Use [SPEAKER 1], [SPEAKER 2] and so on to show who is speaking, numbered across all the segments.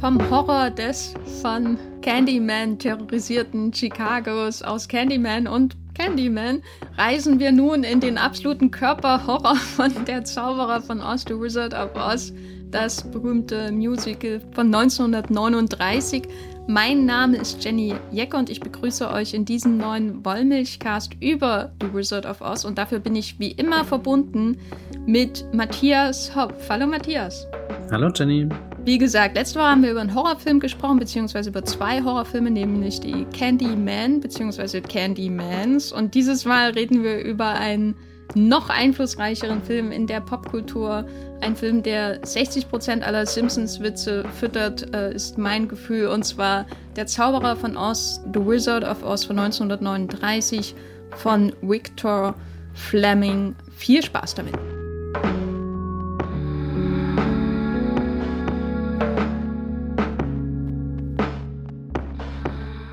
[SPEAKER 1] vom Horror des von Candyman terrorisierten Chicagos aus Candyman und Candyman reisen wir nun in den absoluten Körperhorror von Der Zauberer von Oz, The Wizard of Oz, das berühmte Musical von 1939. Mein Name ist Jenny Jecke und ich begrüße euch in diesem neuen Wollmilchcast über The Wizard of Oz und dafür bin ich wie immer verbunden mit Matthias Hopf. Hallo Matthias.
[SPEAKER 2] Hallo Jenny.
[SPEAKER 1] Wie gesagt, letzte Woche haben wir über einen Horrorfilm gesprochen, beziehungsweise über zwei Horrorfilme, nämlich die Candyman, beziehungsweise Candymans. Und dieses Mal reden wir über einen noch einflussreicheren Film in der Popkultur. Ein Film, der 60% aller Simpsons-Witze füttert, äh, ist mein Gefühl. Und zwar Der Zauberer von Oz, The Wizard of Oz von 1939 von Victor Fleming. Viel Spaß damit.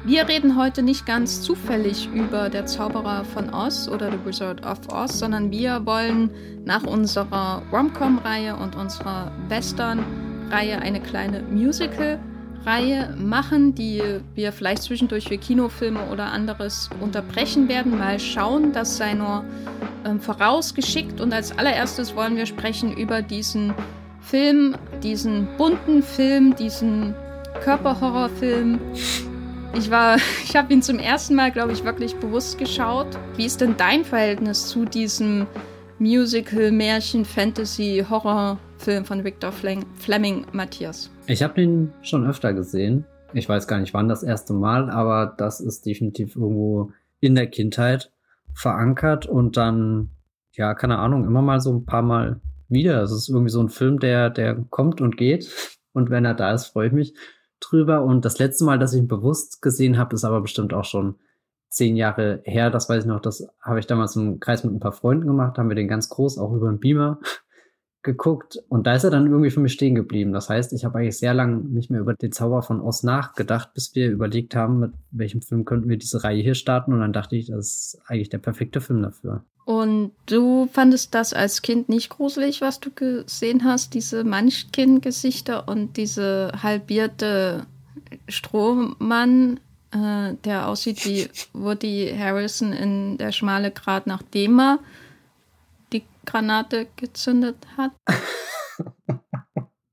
[SPEAKER 1] Wir reden heute nicht ganz zufällig über Der Zauberer von Oz oder The Wizard of Oz, sondern wir wollen nach unserer Rom-Com-Reihe und unserer Western-Reihe eine kleine Musical-Reihe machen, die wir vielleicht zwischendurch für Kinofilme oder anderes unterbrechen werden. Mal schauen, das sei nur ähm, vorausgeschickt. Und als allererstes wollen wir sprechen über diesen Film, diesen bunten Film, diesen Körperhorrorfilm ich war, ich habe ihn zum ersten Mal, glaube ich, wirklich bewusst geschaut. Wie ist denn dein Verhältnis zu diesem Musical, Märchen, Fantasy, Horrorfilm von Victor Fleming, Matthias?
[SPEAKER 2] Ich habe den schon öfter gesehen. Ich weiß gar nicht, wann das erste Mal, aber das ist definitiv irgendwo in der Kindheit verankert und dann, ja, keine Ahnung, immer mal so ein paar Mal wieder. Es ist irgendwie so ein Film, der, der kommt und geht. Und wenn er da ist, freue ich mich drüber. Und das letzte Mal, dass ich ihn bewusst gesehen habe, ist aber bestimmt auch schon zehn Jahre her. Das weiß ich noch, das habe ich damals im Kreis mit ein paar Freunden gemacht, haben wir den ganz groß auch über den Beamer geguckt und da ist er dann irgendwie für mich stehen geblieben. Das heißt, ich habe eigentlich sehr lange nicht mehr über den Zauber von Oz nachgedacht, bis wir überlegt haben, mit welchem Film könnten wir diese Reihe hier starten und dann dachte ich, das ist eigentlich der perfekte Film dafür.
[SPEAKER 1] Und du fandest das als Kind nicht gruselig, was du gesehen hast, diese Munchkin-Gesichter und diese halbierte Strohmann, äh, der aussieht wie Woody Harrison in Der schmale Grat, nachdem er die Granate gezündet hat?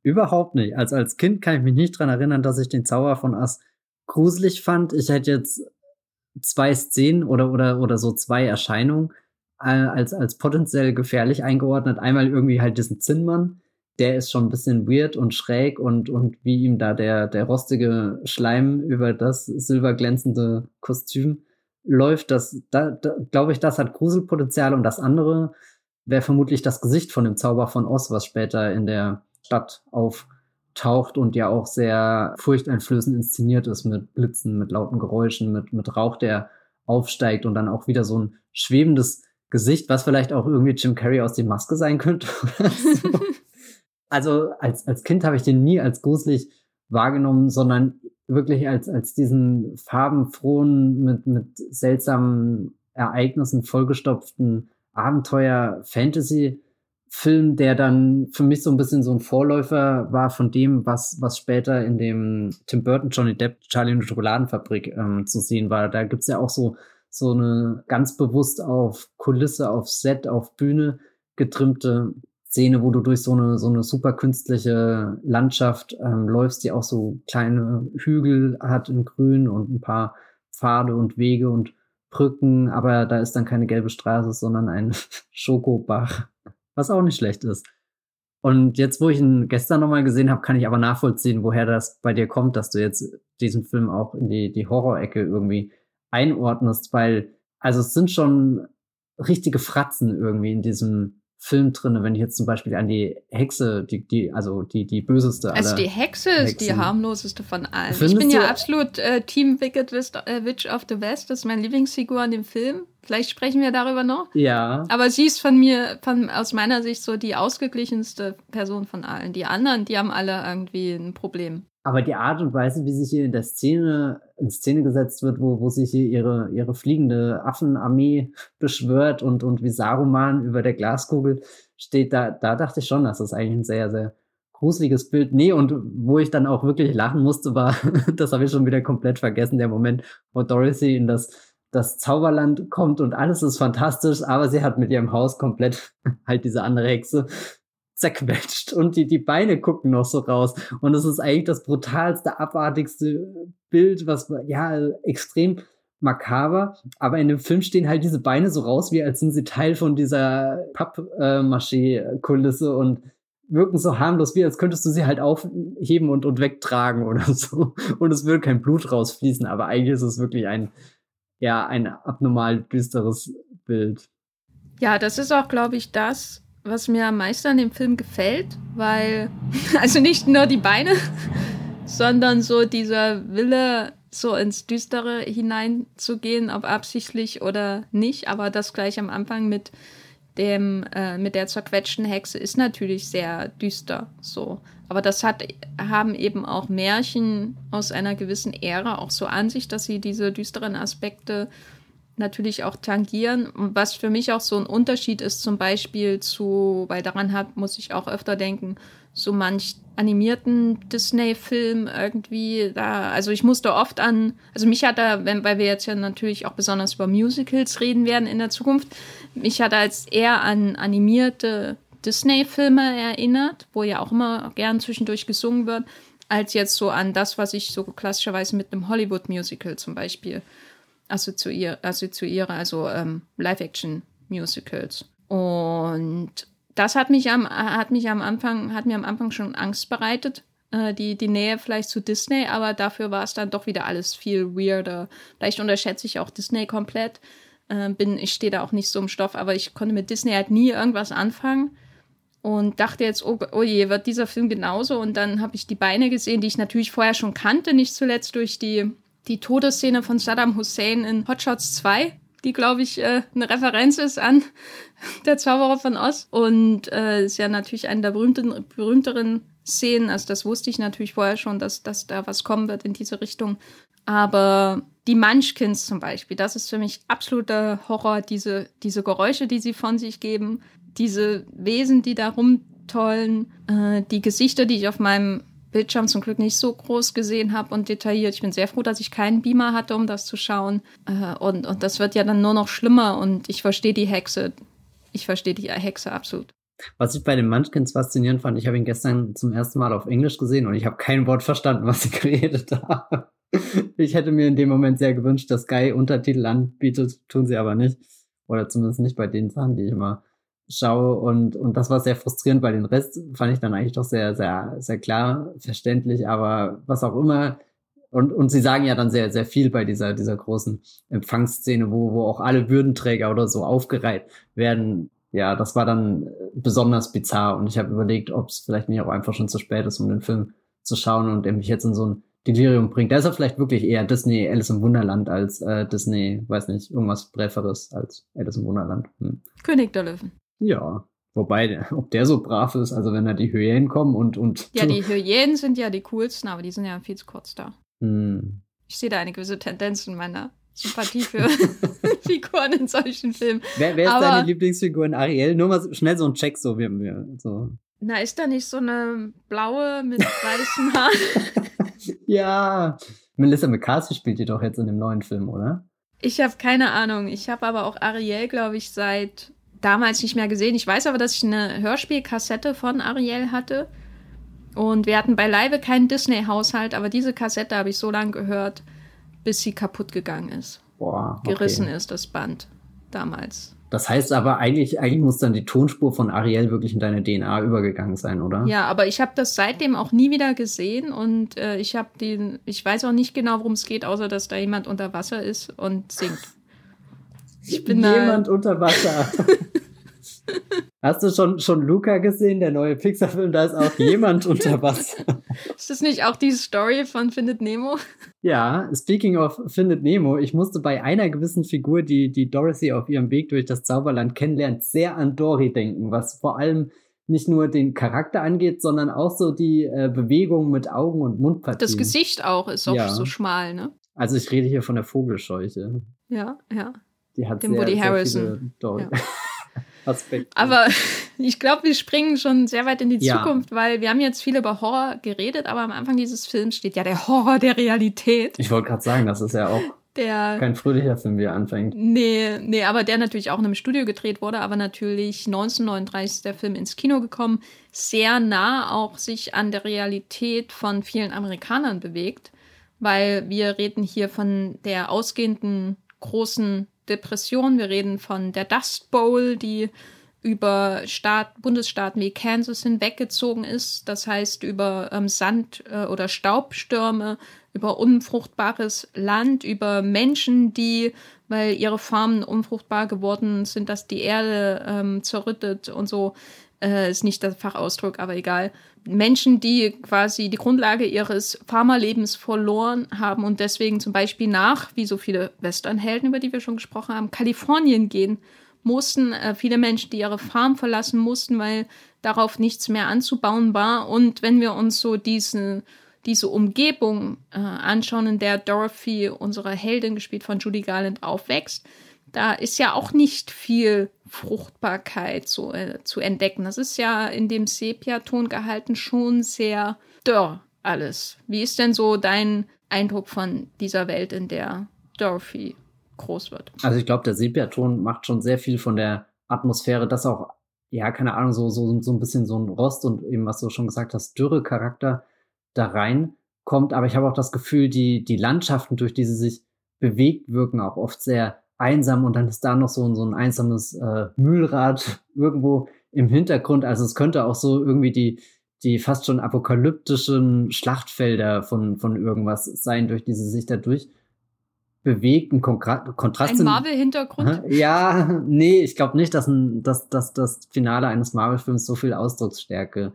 [SPEAKER 2] Überhaupt nicht. Also als Kind kann ich mich nicht daran erinnern, dass ich den Zauber von Ass gruselig fand. Ich hätte jetzt zwei Szenen oder, oder, oder so zwei Erscheinungen als, als potenziell gefährlich eingeordnet. Einmal irgendwie halt diesen Zinnmann, der ist schon ein bisschen weird und schräg und, und wie ihm da der, der rostige Schleim über das silberglänzende Kostüm läuft, das, da, da glaube ich, das hat Gruselpotenzial und das andere wäre vermutlich das Gesicht von dem Zauber von Oz, was später in der Stadt auftaucht und ja auch sehr furchteinflößend inszeniert ist mit Blitzen, mit lauten Geräuschen, mit, mit Rauch, der aufsteigt und dann auch wieder so ein schwebendes Gesicht, was vielleicht auch irgendwie Jim Carrey aus der Maske sein könnte. so. also als, als Kind habe ich den nie als gruselig wahrgenommen, sondern wirklich als, als diesen farbenfrohen, mit, mit seltsamen Ereignissen vollgestopften Abenteuer-Fantasy-Film, der dann für mich so ein bisschen so ein Vorläufer war von dem, was, was später in dem Tim Burton, Johnny Depp, Charlie und die Schokoladenfabrik ähm, zu sehen war. Da gibt's ja auch so so eine ganz bewusst auf Kulisse, auf Set, auf Bühne getrimmte Szene, wo du durch so eine so eine super künstliche Landschaft ähm, läufst, die auch so kleine Hügel hat in Grün und ein paar Pfade und Wege und Brücken, aber da ist dann keine gelbe Straße, sondern ein Schokobach, was auch nicht schlecht ist. Und jetzt, wo ich ihn gestern nochmal gesehen habe, kann ich aber nachvollziehen, woher das bei dir kommt, dass du jetzt diesen Film auch in die, die Horrorecke irgendwie einordnest, weil, also es sind schon richtige Fratzen irgendwie in diesem Film drinne, wenn ich jetzt zum Beispiel an die Hexe, die, die, also die, die böseste.
[SPEAKER 1] Also die Hexe Hexen. ist die harmloseste von allen. Findest ich bin ja absolut äh, Team Wicked äh, Witch of the West. Das ist mein Lieblingsfigur in dem Film. Vielleicht sprechen wir darüber noch.
[SPEAKER 2] Ja.
[SPEAKER 1] Aber sie ist von mir, von, aus meiner Sicht so die ausgeglichenste Person von allen. Die anderen, die haben alle irgendwie ein Problem.
[SPEAKER 2] Aber die Art und Weise, wie sich hier in der Szene, in Szene gesetzt wird, wo, wo sich hier ihre, ihre fliegende Affenarmee beschwört und, und wie Saruman über der Glaskugel steht, da, da dachte ich schon, dass das eigentlich ein sehr, sehr gruseliges Bild. Nee, und wo ich dann auch wirklich lachen musste, war, das habe ich schon wieder komplett vergessen, der Moment, wo Dorothy in das, das Zauberland kommt und alles ist fantastisch, aber sie hat mit ihrem Haus komplett halt diese andere Hexe zerquetscht und die, die Beine gucken noch so raus. Und es ist eigentlich das brutalste, abartigste Bild, was, ja, extrem makaber, aber in dem Film stehen halt diese Beine so raus, wie als sind sie Teil von dieser Pappmaché-Kulisse und wirken so harmlos, wie als könntest du sie halt aufheben und, und wegtragen oder so. Und es würde kein Blut rausfließen, aber eigentlich ist es wirklich ein, ja, ein abnormal düsteres Bild.
[SPEAKER 1] Ja, das ist auch, glaube ich, das, was mir am meisten an dem Film gefällt, weil, also nicht nur die Beine, sondern so dieser Wille, so ins Düstere hineinzugehen, ob absichtlich oder nicht, aber das gleich am Anfang mit dem, äh, mit der zerquetschten Hexe ist natürlich sehr düster, so. Aber das hat, haben eben auch Märchen aus einer gewissen Ära auch so an sich, dass sie diese düsteren Aspekte natürlich auch tangieren. Was für mich auch so ein Unterschied ist, zum Beispiel zu, weil daran hat, muss ich auch öfter denken, so manch animierten Disney-Film irgendwie da, also ich musste oft an, also mich hat da, wenn, weil wir jetzt ja natürlich auch besonders über Musicals reden werden in der Zukunft, mich hat als eher an animierte Disney-Filme erinnert, wo ja auch immer gern zwischendurch gesungen wird, als jetzt so an das, was ich so klassischerweise mit einem Hollywood-Musical zum Beispiel assoziiere, assoziiere also ähm, Live-Action-Musicals. Und das hat mich am, hat mich am Anfang, hat mir am Anfang schon Angst bereitet, äh, die, die Nähe vielleicht zu Disney, aber dafür war es dann doch wieder alles viel weirder. Vielleicht unterschätze ich auch Disney komplett. Äh, bin, ich stehe da auch nicht so im Stoff, aber ich konnte mit Disney halt nie irgendwas anfangen und dachte jetzt, oh, oh je, wird dieser Film genauso? Und dann habe ich die Beine gesehen, die ich natürlich vorher schon kannte, nicht zuletzt durch die die Todeszene von Saddam Hussein in Hotshots 2, die, glaube ich, äh, eine Referenz ist an der Zauberer von Oz. Und äh, ist ja natürlich eine der berühmten, berühmteren Szenen. Also das wusste ich natürlich vorher schon, dass, dass da was kommen wird in diese Richtung. Aber die Munchkins zum Beispiel, das ist für mich absoluter Horror. Diese, diese Geräusche, die sie von sich geben, diese Wesen, die da rumtollen, äh, die Gesichter, die ich auf meinem Bildschirm zum Glück nicht so groß gesehen habe und detailliert. Ich bin sehr froh, dass ich keinen Beamer hatte, um das zu schauen. Äh, und, und das wird ja dann nur noch schlimmer und ich verstehe die Hexe. Ich verstehe die Hexe absolut.
[SPEAKER 2] Was ich bei den Munchkins faszinierend fand, ich habe ihn gestern zum ersten Mal auf Englisch gesehen und ich habe kein Wort verstanden, was sie geredet haben. Ich hätte mir in dem Moment sehr gewünscht, dass Guy Untertitel anbietet, tun sie aber nicht. Oder zumindest nicht bei den Sachen, die ich immer schaue und, und das war sehr frustrierend, weil den Rest fand ich dann eigentlich doch sehr, sehr, sehr klar verständlich, aber was auch immer. Und, und sie sagen ja dann sehr, sehr viel bei dieser, dieser großen Empfangsszene, wo, wo auch alle Würdenträger oder so aufgereiht werden. Ja, das war dann besonders bizarr und ich habe überlegt, ob es vielleicht nicht auch einfach schon zu spät ist, um den Film zu schauen und der mich jetzt in so ein Delirium bringt. Da ist er vielleicht wirklich eher Disney Alice im Wunderland als äh, Disney, weiß nicht, irgendwas Breferes als Alice im Wunderland. Hm.
[SPEAKER 1] König der Löwen.
[SPEAKER 2] Ja. Wobei, ob der so brav ist, also wenn da die Hyänen kommen und, und.
[SPEAKER 1] Ja, die Hyänen sind ja die coolsten, aber die sind ja viel zu kurz da.
[SPEAKER 2] Hm.
[SPEAKER 1] Ich sehe da eine gewisse Tendenz in meiner Sympathie für Figuren in solchen Filmen.
[SPEAKER 2] Wer, wer ist aber, deine Lieblingsfigur in Ariel? Nur mal schnell so ein Check, so wie wir. So.
[SPEAKER 1] Na, ist da nicht so eine blaue mit weißen Haaren?
[SPEAKER 2] ja. Melissa McCarthy spielt die doch jetzt in dem neuen Film, oder?
[SPEAKER 1] Ich habe keine Ahnung. Ich habe aber auch Ariel, glaube ich, seit damals nicht mehr gesehen. Ich weiß aber, dass ich eine Hörspielkassette von Ariel hatte. Und wir hatten beileibe keinen Disney-Haushalt, aber diese Kassette habe ich so lange gehört, bis sie kaputt gegangen ist.
[SPEAKER 2] Boah,
[SPEAKER 1] okay. Gerissen ist das Band damals.
[SPEAKER 2] Das heißt aber, eigentlich, eigentlich muss dann die Tonspur von Ariel wirklich in deine DNA übergegangen sein, oder?
[SPEAKER 1] Ja, aber ich habe das seitdem auch nie wieder gesehen und äh, ich habe den, ich weiß auch nicht genau, worum es geht, außer dass da jemand unter Wasser ist und singt.
[SPEAKER 2] Ich bin Jemand da unter Wasser. Hast du schon, schon Luca gesehen, der neue Pixar-Film? Da ist auch jemand unter Wasser.
[SPEAKER 1] Ist das nicht auch die Story von Findet Nemo?
[SPEAKER 2] Ja, speaking of Findet Nemo, ich musste bei einer gewissen Figur, die, die Dorothy auf ihrem Weg durch das Zauberland kennenlernt, sehr an Dory denken, was vor allem nicht nur den Charakter angeht, sondern auch so die äh, Bewegung mit Augen und Mundpartien.
[SPEAKER 1] Das Gesicht auch ist auch ja. so schmal, ne?
[SPEAKER 2] Also ich rede hier von der Vogelscheuche.
[SPEAKER 1] Ja, ja.
[SPEAKER 2] Die hat
[SPEAKER 1] Dem
[SPEAKER 2] sehr,
[SPEAKER 1] Woody
[SPEAKER 2] sehr
[SPEAKER 1] Harrison.
[SPEAKER 2] Ja. Aspekt.
[SPEAKER 1] Aber ich glaube, wir springen schon sehr weit in die ja. Zukunft, weil wir haben jetzt viel über Horror geredet, aber am Anfang dieses Films steht ja der Horror der Realität.
[SPEAKER 2] Ich wollte gerade sagen, das ist ja auch
[SPEAKER 1] der,
[SPEAKER 2] kein fröhlicher Film, wie er anfängt.
[SPEAKER 1] Nee, nee, aber der natürlich auch in einem Studio gedreht wurde, aber natürlich 1939 ist der Film ins Kino gekommen, sehr nah auch sich an der Realität von vielen Amerikanern bewegt, weil wir reden hier von der ausgehenden großen Depression. Wir reden von der Dust Bowl, die über Staat, Bundesstaaten wie Kansas hinweggezogen ist. Das heißt über ähm, Sand- äh, oder Staubstürme, über unfruchtbares Land, über Menschen, die, weil ihre Farmen unfruchtbar geworden sind, dass die Erde ähm, zerrüttet und so. Äh, ist nicht der Fachausdruck, aber egal. Menschen, die quasi die Grundlage ihres Pharmalebens verloren haben und deswegen zum Beispiel nach, wie so viele Westernhelden, über die wir schon gesprochen haben, Kalifornien gehen mussten. Äh, viele Menschen, die ihre Farm verlassen mussten, weil darauf nichts mehr anzubauen war. Und wenn wir uns so diesen diese Umgebung äh, anschauen, in der Dorothy, unsere Heldin, gespielt von Judy Garland, aufwächst, da ist ja auch nicht viel Fruchtbarkeit zu, äh, zu entdecken. Das ist ja in dem Sepia-Ton gehalten schon sehr dörr alles. Wie ist denn so dein Eindruck von dieser Welt, in der Dorothy groß wird?
[SPEAKER 2] Also ich glaube, der Sepia-Ton macht schon sehr viel von der Atmosphäre, das auch, ja, keine Ahnung, so, so, so ein bisschen so ein Rost und eben, was du schon gesagt hast, Dürre-Charakter da reinkommt. Aber ich habe auch das Gefühl, die, die Landschaften, durch die sie sich bewegt, wirken auch oft sehr einsam und dann ist da noch so, ein so ein einsames äh, Mühlrad irgendwo im Hintergrund. Also es könnte auch so irgendwie die, die fast schon apokalyptischen Schlachtfelder von, von irgendwas sein, durch die sie sich dadurch bewegt. Ein Kontrast.
[SPEAKER 1] Ein Marvel-Hintergrund?
[SPEAKER 2] Ja, nee, ich glaube nicht, dass, ein, dass, dass das Finale eines Marvel-Films so viel Ausdrucksstärke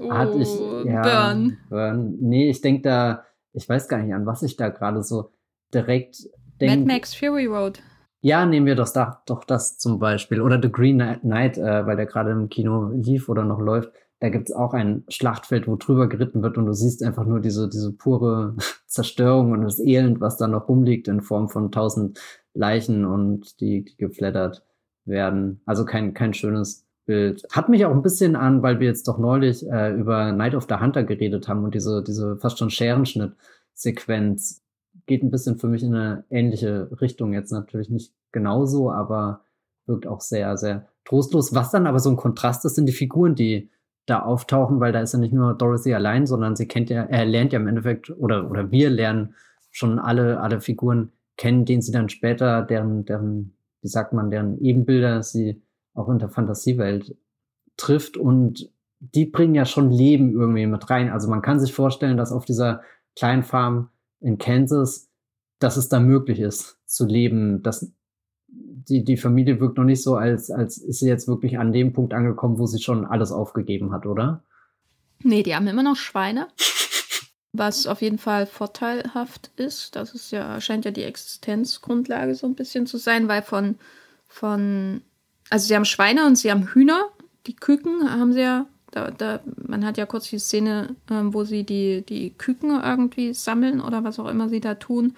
[SPEAKER 2] oh, hat. Ich, oh, ja, Burn. Burn. Nee, ich denke da, ich weiß gar nicht, an was ich da gerade so direkt denke.
[SPEAKER 1] Mad Max Fury Road.
[SPEAKER 2] Ja, nehmen wir doch, doch das zum Beispiel. Oder The Green Knight, äh, weil der gerade im Kino lief oder noch läuft. Da gibt es auch ein Schlachtfeld, wo drüber geritten wird und du siehst einfach nur diese, diese pure Zerstörung und das Elend, was da noch rumliegt in Form von tausend Leichen und die, die geflattert werden. Also kein, kein schönes Bild. Hat mich auch ein bisschen an, weil wir jetzt doch neulich äh, über Night of the Hunter geredet haben und diese, diese fast schon Scherenschnitt-Sequenz geht ein bisschen für mich in eine ähnliche Richtung. Jetzt natürlich nicht genauso, aber wirkt auch sehr, sehr trostlos. Was dann aber so ein Kontrast ist, sind die Figuren, die da auftauchen, weil da ist ja nicht nur Dorothy allein, sondern sie kennt ja, er lernt ja im Endeffekt, oder, oder wir lernen schon alle, alle Figuren kennen, denen sie dann später, deren, deren, wie sagt man, deren Ebenbilder sie auch in der Fantasiewelt trifft und die bringen ja schon Leben irgendwie mit rein. Also man kann sich vorstellen, dass auf dieser kleinen Farm in Kansas, dass es da möglich ist zu leben, dass die, die Familie wirkt noch nicht so, als, als ist sie jetzt wirklich an dem Punkt angekommen, wo sie schon alles aufgegeben hat, oder?
[SPEAKER 1] Nee, die haben immer noch Schweine. Was auf jeden Fall vorteilhaft ist. Das ist ja, scheint ja die Existenzgrundlage so ein bisschen zu sein, weil von, von, also sie haben Schweine und sie haben Hühner. Die Küken haben sie ja da, da, man hat ja kurz die Szene, ähm, wo sie die, die Küken irgendwie sammeln oder was auch immer sie da tun.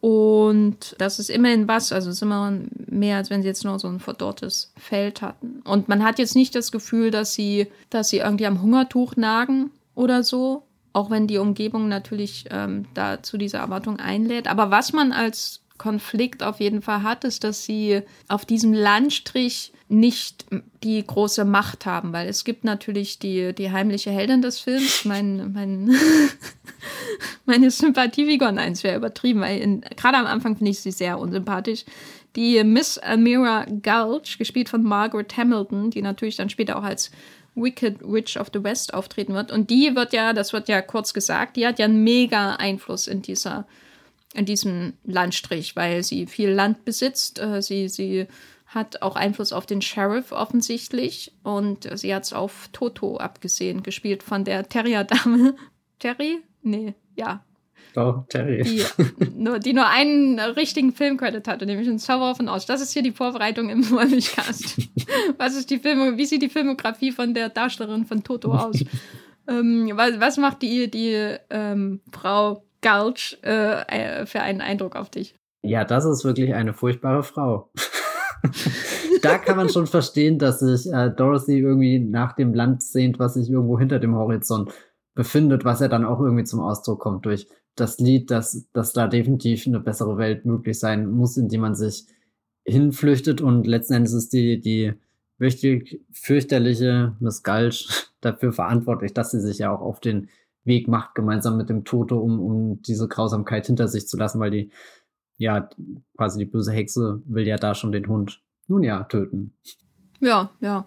[SPEAKER 1] Und das ist immerhin was, also es ist immer mehr, als wenn sie jetzt nur so ein verdorrtes Feld hatten. Und man hat jetzt nicht das Gefühl, dass sie, dass sie irgendwie am Hungertuch nagen oder so, auch wenn die Umgebung natürlich ähm, da zu dieser Erwartung einlädt. Aber was man als Konflikt auf jeden Fall hat, ist, dass sie auf diesem Landstrich nicht die große Macht haben, weil es gibt natürlich die, die heimliche Heldin des Films, mein, mein meine Sympathiefigur, nein, es wäre übertrieben, weil gerade am Anfang finde ich sie sehr unsympathisch. Die Miss Almira Gulch, gespielt von Margaret Hamilton, die natürlich dann später auch als Wicked Witch of the West auftreten wird. Und die wird ja, das wird ja kurz gesagt, die hat ja einen mega Einfluss in dieser in diesem Landstrich, weil sie viel Land besitzt. Äh, sie, sie hat auch Einfluss auf den Sheriff offensichtlich und sie hat es auf Toto abgesehen, gespielt von der Terrier-Dame. Terry? Nee, ja.
[SPEAKER 2] Doch, Terry.
[SPEAKER 1] Die nur, die nur einen richtigen Filmcredit hatte, nämlich ein Zauberer von Oz. Das ist hier die Vorbereitung im Wollmilchcast. was ist die Film wie sieht die Filmografie von der Darstellerin von Toto aus? ähm, was, was macht die, die ähm, Frau Gulch äh, äh, für einen Eindruck auf dich?
[SPEAKER 2] Ja, das ist wirklich eine furchtbare Frau. da kann man schon verstehen, dass sich äh, Dorothy irgendwie nach dem Land sehnt, was sich irgendwo hinter dem Horizont befindet, was ja dann auch irgendwie zum Ausdruck kommt durch das Lied, dass, dass da definitiv eine bessere Welt möglich sein muss, in die man sich hinflüchtet. Und letzten Endes ist die, die richtig fürchterliche Miss Gulch dafür verantwortlich, dass sie sich ja auch auf den Weg macht, gemeinsam mit dem Toto, um, um diese Grausamkeit hinter sich zu lassen, weil die, ja, quasi die böse Hexe will ja da schon den Hund, nun ja, töten.
[SPEAKER 1] Ja, ja.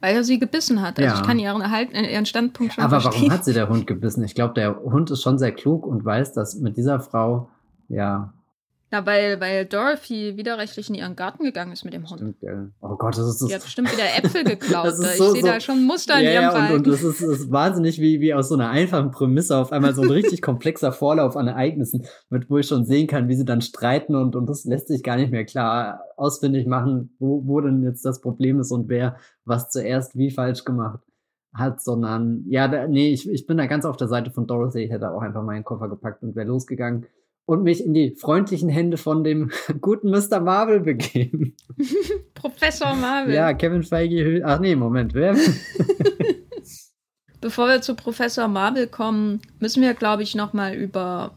[SPEAKER 1] Weil er sie gebissen hat. Also ja. ich kann ihren, Erhalt, äh, ihren Standpunkt schon
[SPEAKER 2] Aber
[SPEAKER 1] verstehen.
[SPEAKER 2] warum hat sie der Hund gebissen? Ich glaube, der Hund ist schon sehr klug und weiß, dass mit dieser Frau, ja,
[SPEAKER 1] na, weil, weil Dorothy widerrechtlich in ihren Garten gegangen ist mit dem Hund. Stimmt,
[SPEAKER 2] ja. Oh Gott, das ist so.
[SPEAKER 1] Die hat bestimmt wieder Äpfel geklaut. ich so, sehe so, da schon Muster in ihrem
[SPEAKER 2] ja, und, und das ist, ist wahnsinnig, wie, wie aus so einer einfachen Prämisse auf einmal so ein richtig komplexer Vorlauf an Ereignissen, mit wo ich schon sehen kann, wie sie dann streiten und, und das lässt sich gar nicht mehr klar ausfindig machen, wo, wo denn jetzt das Problem ist und wer was zuerst wie falsch gemacht hat, sondern ja, da, nee, ich, ich bin da ganz auf der Seite von Dorothy. Ich hätte auch einfach meinen Koffer gepackt und wäre losgegangen und mich in die freundlichen Hände von dem guten Mr. Marvel begeben.
[SPEAKER 1] Professor Marvel.
[SPEAKER 2] Ja, Kevin Feige. Ach nee, Moment, wer?
[SPEAKER 1] Bevor wir zu Professor Marvel kommen, müssen wir, glaube ich, nochmal über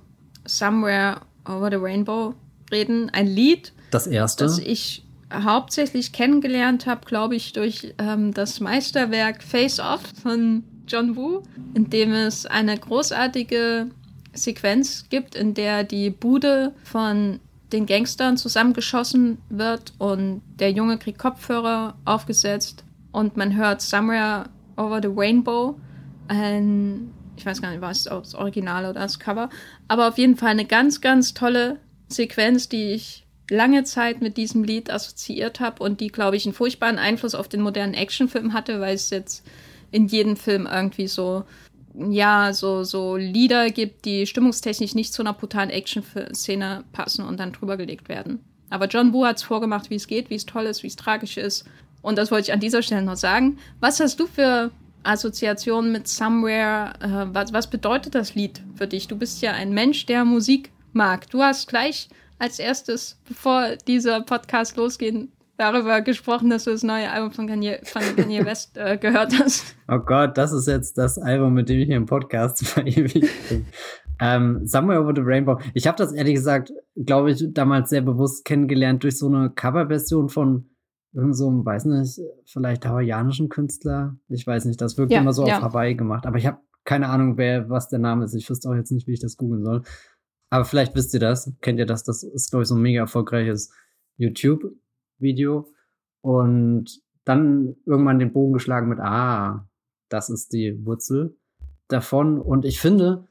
[SPEAKER 1] Somewhere Over the Rainbow reden. Ein Lied.
[SPEAKER 2] Das erste.
[SPEAKER 1] Das ich hauptsächlich kennengelernt habe, glaube ich, durch ähm, das Meisterwerk Face Off von John Woo, in dem es eine großartige Sequenz gibt, in der die Bude von den Gangstern zusammengeschossen wird und der Junge kriegt Kopfhörer aufgesetzt und man hört Somewhere Over the Rainbow, ein, ich weiß gar nicht, was das Original oder das Cover, aber auf jeden Fall eine ganz, ganz tolle Sequenz, die ich lange Zeit mit diesem Lied assoziiert habe und die, glaube ich, einen furchtbaren Einfluss auf den modernen Actionfilm hatte, weil es jetzt in jedem Film irgendwie so ja, so, so Lieder gibt, die stimmungstechnisch nicht zu einer brutalen Action-Szene passen und dann drüber gelegt werden. Aber John Woo hat es vorgemacht, wie es geht, wie es toll ist, wie es tragisch ist. Und das wollte ich an dieser Stelle noch sagen. Was hast du für Assoziationen mit Somewhere? Äh, was, was bedeutet das Lied für dich? Du bist ja ein Mensch, der Musik mag. Du hast gleich als erstes, bevor dieser Podcast losgeht, darüber gesprochen, dass du das neue Album von Kanye, von Kanye West äh, gehört hast.
[SPEAKER 2] Oh Gott, das ist jetzt das Album, mit dem ich hier im Podcast verewigt bin. ähm, Somewhere Over the Rainbow. Ich habe das ehrlich gesagt, glaube ich, damals sehr bewusst kennengelernt durch so eine Coverversion von irgend so einem, weiß nicht, vielleicht hawaiianischen Künstler. Ich weiß nicht, das wirkt ja, immer so ja. auf Hawaii gemacht. Aber ich habe keine Ahnung, wer, was der Name ist. Ich wüsste auch jetzt nicht, wie ich das googeln soll. Aber vielleicht wisst ihr das. Kennt ihr das? Das ist, glaube ich, so ein mega erfolgreiches YouTube Video und dann irgendwann den Bogen geschlagen mit, ah, das ist die Wurzel davon. Und ich finde,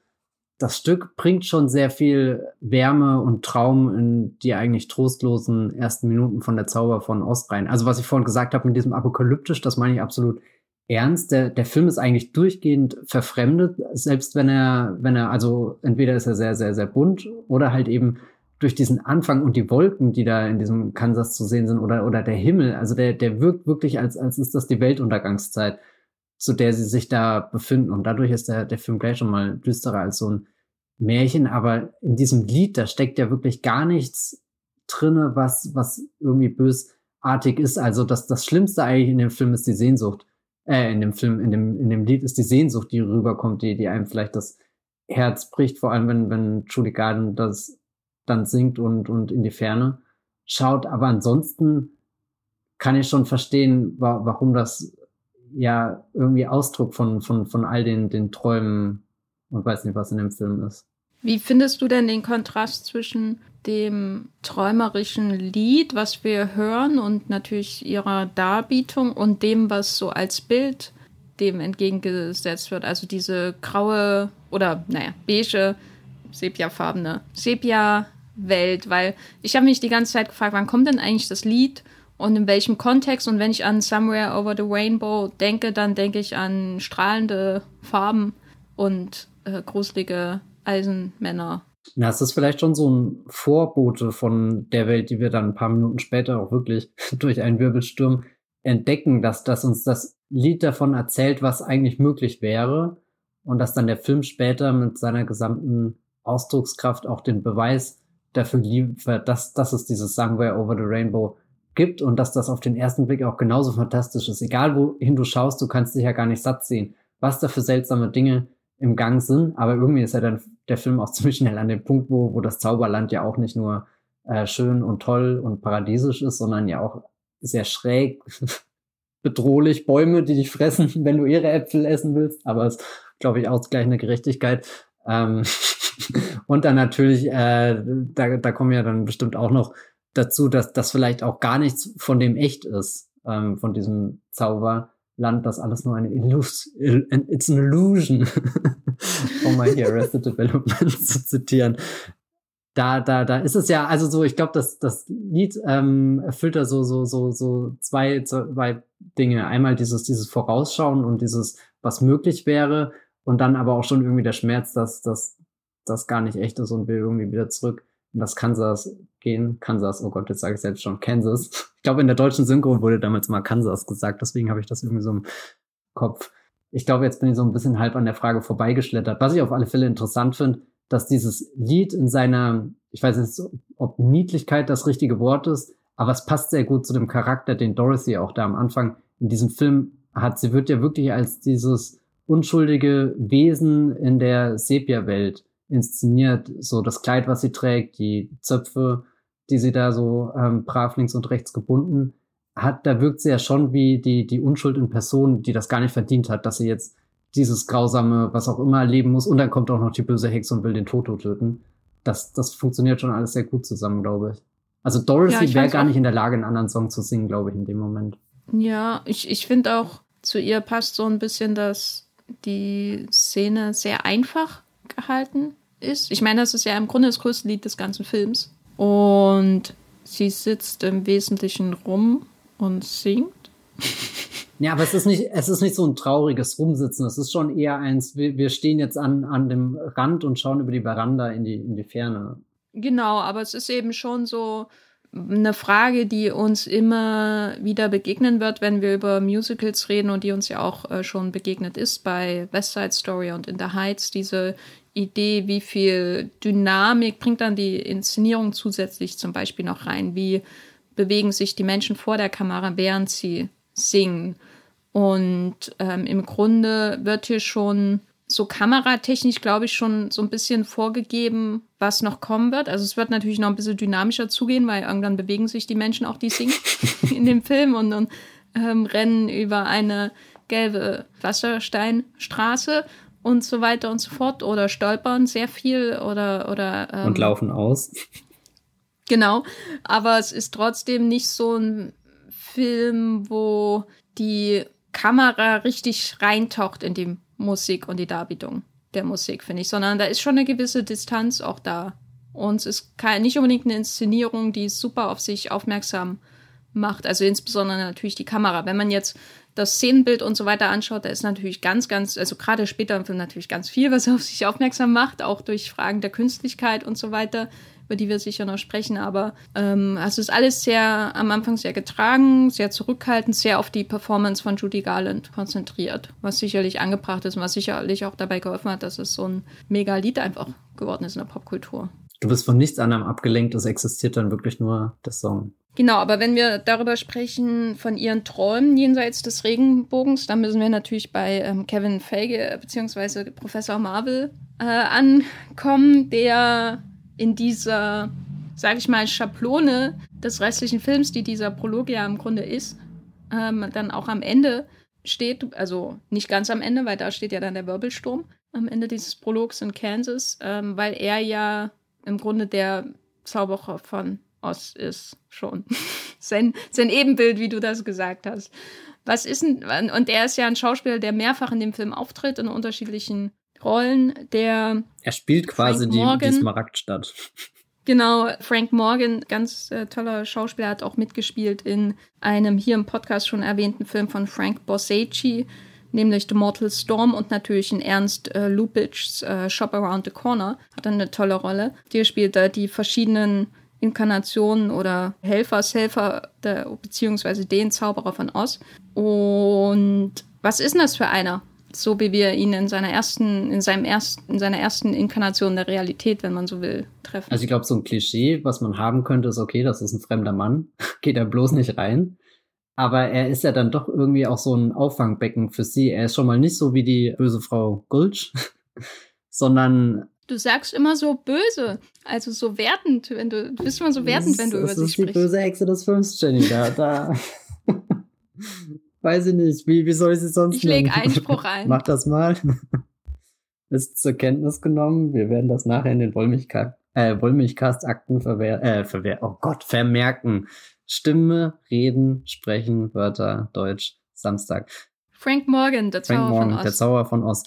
[SPEAKER 2] das Stück bringt schon sehr viel Wärme und Traum in die eigentlich trostlosen ersten Minuten von der Zauber von Ost rein. Also was ich vorhin gesagt habe mit diesem apokalyptisch, das meine ich absolut ernst. Der, der Film ist eigentlich durchgehend verfremdet, selbst wenn er, wenn er, also entweder ist er sehr, sehr, sehr bunt oder halt eben durch diesen Anfang und die Wolken, die da in diesem Kansas zu sehen sind, oder, oder der Himmel, also der, der wirkt wirklich, als, als ist das die Weltuntergangszeit, zu der sie sich da befinden. Und dadurch ist der, der Film gleich schon mal düsterer als so ein Märchen. Aber in diesem Lied, da steckt ja wirklich gar nichts drinne, was, was irgendwie bösartig ist. Also das, das Schlimmste eigentlich in dem Film ist die Sehnsucht. Äh, in dem Film, in dem, in dem Lied ist die Sehnsucht, die rüberkommt, die, die einem vielleicht das Herz bricht, vor allem wenn, wenn Judy Garden das dann singt und, und in die Ferne schaut. Aber ansonsten kann ich schon verstehen, wa warum das ja irgendwie Ausdruck von, von, von all den, den Träumen und weiß nicht, was in dem Film ist.
[SPEAKER 1] Wie findest du denn den Kontrast zwischen dem träumerischen Lied, was wir hören und natürlich ihrer Darbietung und dem, was so als Bild dem entgegengesetzt wird? Also diese graue oder, naja, beige, sepiafarbene, sepia Welt, weil ich habe mich die ganze Zeit gefragt, wann kommt denn eigentlich das Lied und in welchem Kontext? Und wenn ich an Somewhere Over the Rainbow denke, dann denke ich an strahlende Farben und äh, gruselige Eisenmänner.
[SPEAKER 2] Na, es ist vielleicht schon so ein Vorbote von der Welt, die wir dann ein paar Minuten später auch wirklich durch einen Wirbelsturm entdecken, dass, dass uns das Lied davon erzählt, was eigentlich möglich wäre und dass dann der Film später mit seiner gesamten Ausdruckskraft auch den Beweis dafür liefert, dass, dass es dieses Somewhere Over the Rainbow gibt und dass das auf den ersten Blick auch genauso fantastisch ist. Egal wohin du schaust, du kannst dich ja gar nicht satt sehen, was da für seltsame Dinge im Gang sind. Aber irgendwie ist ja dann der Film auch ziemlich schnell an dem Punkt, wo, wo das Zauberland ja auch nicht nur äh, schön und toll und paradiesisch ist, sondern ja auch sehr schräg, bedrohlich, Bäume, die dich fressen, wenn du ihre Äpfel essen willst. Aber es glaube ich, ausgleichende Gerechtigkeit. Ähm und dann natürlich, äh, da, da kommen ja dann bestimmt auch noch dazu, dass das vielleicht auch gar nichts von dem echt ist, ähm, von diesem Zauberland, das alles nur eine Illusion, it's an illusion, um mal hier Arrested Development zu zitieren. Da, da, da ist es ja, also so, ich glaube, dass das Lied ähm, erfüllt da so, so, so, so zwei, zwei Dinge. Einmal dieses, dieses Vorausschauen und dieses, was möglich wäre, und dann aber auch schon irgendwie der Schmerz, dass das das gar nicht echt ist und will irgendwie wieder zurück in das Kansas gehen. Kansas, oh Gott, jetzt sage ich selbst schon Kansas. Ich glaube, in der deutschen Synchro wurde damals mal Kansas gesagt, deswegen habe ich das irgendwie so im Kopf. Ich glaube, jetzt bin ich so ein bisschen halb an der Frage vorbeigeschlittert. Was ich auf alle Fälle interessant finde, dass dieses Lied in seiner, ich weiß nicht, ob Niedlichkeit das richtige Wort ist, aber es passt sehr gut zu dem Charakter, den Dorothy auch da am Anfang in diesem Film hat. Sie wird ja wirklich als dieses unschuldige Wesen in der Sepia-Welt inszeniert. So das Kleid, was sie trägt, die Zöpfe, die sie da so ähm, brav links und rechts gebunden hat, da wirkt sie ja schon wie die, die Unschuld in Person, die das gar nicht verdient hat, dass sie jetzt dieses grausame, was auch immer erleben muss. Und dann kommt auch noch die böse Hexe und will den Toto töten. Das, das funktioniert schon alles sehr gut zusammen, glaube ich. Also Dorothy ja, wäre gar nicht in der Lage, einen anderen Song zu singen, glaube ich, in dem Moment.
[SPEAKER 1] Ja, ich, ich finde auch, zu ihr passt so ein bisschen, dass die Szene sehr einfach gehalten ist. Ich meine, das ist ja im Grunde das größte Lied des ganzen Films. Und sie sitzt im Wesentlichen rum und singt.
[SPEAKER 2] Ja, aber es ist nicht, es ist nicht so ein trauriges Rumsitzen. Es ist schon eher eins, wir, wir stehen jetzt an, an dem Rand und schauen über die Veranda in die, in die Ferne.
[SPEAKER 1] Genau, aber es ist eben schon so, eine Frage, die uns immer wieder begegnen wird, wenn wir über Musicals reden und die uns ja auch äh, schon begegnet ist bei West Side Story und In the Heights, diese Idee, wie viel Dynamik bringt dann die Inszenierung zusätzlich zum Beispiel noch rein, wie bewegen sich die Menschen vor der Kamera, während sie singen. Und ähm, im Grunde wird hier schon so kameratechnisch, glaube ich, schon so ein bisschen vorgegeben, was noch kommen wird. Also es wird natürlich noch ein bisschen dynamischer zugehen, weil irgendwann bewegen sich die Menschen auch, die singen in dem Film und dann ähm, rennen über eine gelbe Wassersteinstraße und so weiter und so fort oder stolpern sehr viel oder oder
[SPEAKER 2] ähm, und laufen aus.
[SPEAKER 1] Genau, aber es ist trotzdem nicht so ein Film, wo die Kamera richtig reintaucht in die Musik und die Darbietung der Musik, finde ich, sondern da ist schon eine gewisse Distanz auch da. Und es ist kein, nicht unbedingt eine Inszenierung, die super auf sich aufmerksam macht. Also insbesondere natürlich die Kamera. Wenn man jetzt das Szenenbild und so weiter anschaut, da ist natürlich ganz, ganz, also gerade später im Film natürlich ganz viel, was auf sich aufmerksam macht, auch durch Fragen der Künstlichkeit und so weiter über die wir sicher noch sprechen. Aber ähm, also ist alles sehr am Anfang sehr getragen, sehr zurückhaltend, sehr auf die Performance von Judy Garland konzentriert, was sicherlich angebracht ist und was sicherlich auch dabei geholfen hat, dass es so ein Mega-Lied einfach geworden ist in der Popkultur.
[SPEAKER 2] Du bist von nichts anderem abgelenkt, es existiert dann wirklich nur der Song.
[SPEAKER 1] Genau, aber wenn wir darüber sprechen, von ihren Träumen jenseits des Regenbogens, dann müssen wir natürlich bei ähm, Kevin Feige bzw. Professor Marvel äh, ankommen, der in dieser, sage ich mal, Schablone des restlichen Films, die dieser Prolog ja im Grunde ist, ähm, dann auch am Ende steht, also nicht ganz am Ende, weil da steht ja dann der Wirbelsturm am Ende dieses Prologs in Kansas, ähm, weil er ja im Grunde der Zauberer von Oz ist schon. sein, sein Ebenbild, wie du das gesagt hast. Was ist denn, und er ist ja ein Schauspieler, der mehrfach in dem Film auftritt, in unterschiedlichen Rollen. Der
[SPEAKER 2] er spielt quasi die, die Smaragdstadt.
[SPEAKER 1] Genau, Frank Morgan, ganz äh, toller Schauspieler, hat auch mitgespielt in einem hier im Podcast schon erwähnten Film von Frank Borsacci, nämlich The Mortal Storm und natürlich in Ernst äh, Lubitschs äh, Shop Around the Corner. Hat eine tolle Rolle. Hier spielt er die verschiedenen Inkarnationen oder Helfershelfer, der, beziehungsweise den Zauberer von Oz. Und was ist denn das für einer? So wie wir ihn in seiner ersten, in seinem ersten, in seiner ersten Inkarnation der Realität, wenn man so will, treffen.
[SPEAKER 2] Also ich glaube, so ein Klischee, was man haben könnte, ist okay, das ist ein fremder Mann, geht er bloß nicht rein. Aber er ist ja dann doch irgendwie auch so ein Auffangbecken für sie. Er ist schon mal nicht so wie die böse Frau Gulch, sondern
[SPEAKER 1] Du sagst immer so böse, also so wertend, wenn du, du bist immer so wertend, wenn du über sie sprichst. Das ist
[SPEAKER 2] die böse Hexe des Films, Jenny, da, da. Weiß ich nicht, wie, wie soll ich sie sonst
[SPEAKER 1] Ich lege Einspruch ein.
[SPEAKER 2] Mach das mal. Ist zur Kenntnis genommen. Wir werden das nachher in den Wollmilchcast, äh, Wollmilchcast-Akten verwehr, äh, verwehr, oh Gott, vermerken. Stimme, Reden, Sprechen, Wörter, Deutsch, Samstag.
[SPEAKER 1] Frank Morgan, der Frank Zauber Morgan, von Oz.
[SPEAKER 2] Der Zauber von Oz.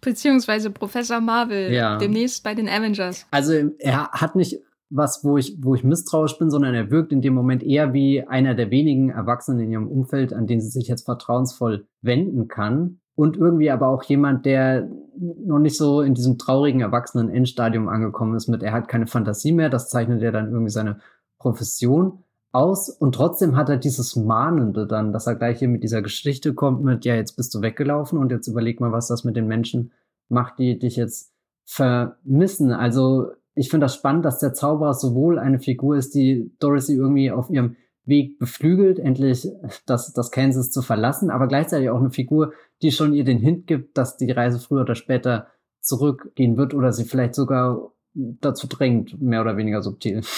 [SPEAKER 1] Beziehungsweise Professor Marvel, ja. demnächst bei den Avengers.
[SPEAKER 2] Also er hat nicht was, wo ich, wo ich misstrauisch bin, sondern er wirkt in dem Moment eher wie einer der wenigen Erwachsenen in ihrem Umfeld, an den sie sich jetzt vertrauensvoll wenden kann. Und irgendwie aber auch jemand, der noch nicht so in diesem traurigen erwachsenen Endstadium angekommen ist mit, er hat keine Fantasie mehr, das zeichnet er dann irgendwie seine Profession aus und trotzdem hat er dieses Mahnende dann, dass er gleich hier mit dieser Geschichte kommt mit, ja, jetzt bist du weggelaufen und jetzt überleg mal, was das mit den Menschen macht, die dich jetzt vermissen. Also ich finde das spannend, dass der Zauberer sowohl eine Figur ist, die Dorothy irgendwie auf ihrem Weg beflügelt, endlich das, das Kansas zu verlassen, aber gleichzeitig auch eine Figur, die schon ihr den Hint gibt, dass die Reise früher oder später zurückgehen wird oder sie vielleicht sogar dazu drängt, mehr oder weniger subtil.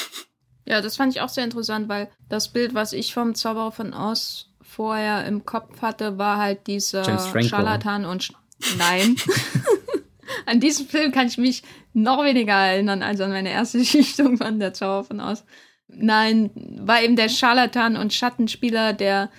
[SPEAKER 1] Ja, das fand ich auch sehr interessant, weil das Bild, was ich vom Zauberer von Oz vorher im Kopf hatte, war halt dieser Scharlatan und Sch Nein. an diesen Film kann ich mich noch weniger erinnern als an meine erste Schichtung von der Zauber von aus. Nein, war eben der Scharlatan und Schattenspieler, der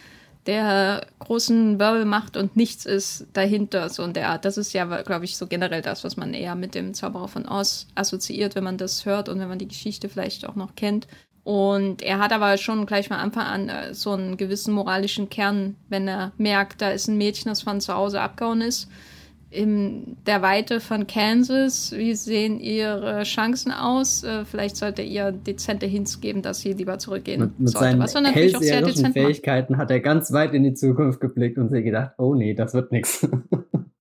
[SPEAKER 1] der großen Wirbel macht und nichts ist dahinter, so in der Art. Das ist ja, glaube ich, so generell das, was man eher mit dem Zauberer von Oz assoziiert, wenn man das hört und wenn man die Geschichte vielleicht auch noch kennt. Und er hat aber schon gleich mal Anfang an äh, so einen gewissen moralischen Kern, wenn er merkt, da ist ein Mädchen, das von zu Hause abgehauen ist in der Weite von Kansas, wie sehen ihre Chancen aus? Äh, vielleicht sollte ihr dezente Hints geben, dass sie lieber zurückgehen
[SPEAKER 2] mit, mit sollte. Seinen Was natürlich auch sehr dezent Fähigkeiten macht. hat er ganz weit in die Zukunft geblickt und sich gedacht, oh nee, das wird nichts.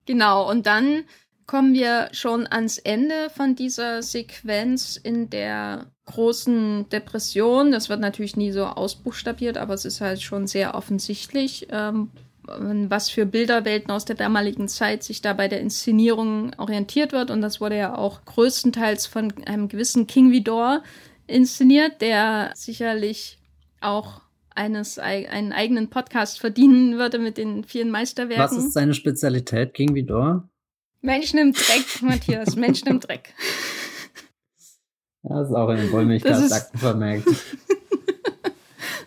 [SPEAKER 1] Genau, und dann kommen wir schon ans Ende von dieser Sequenz in der großen Depression. Das wird natürlich nie so ausbuchstabiert, aber es ist halt schon sehr offensichtlich, ähm, was für Bilderwelten aus der damaligen Zeit sich da bei der Inszenierung orientiert wird. Und das wurde ja auch größtenteils von einem gewissen King Vidor inszeniert, der sicherlich auch eines einen eigenen Podcast verdienen würde mit den vielen Meisterwerken.
[SPEAKER 2] Was ist seine Spezialität, King Vidor?
[SPEAKER 1] Menschen im Dreck, Matthias, Menschen im Dreck.
[SPEAKER 2] Das ist auch in den Wollmilchkastakten vermerkt.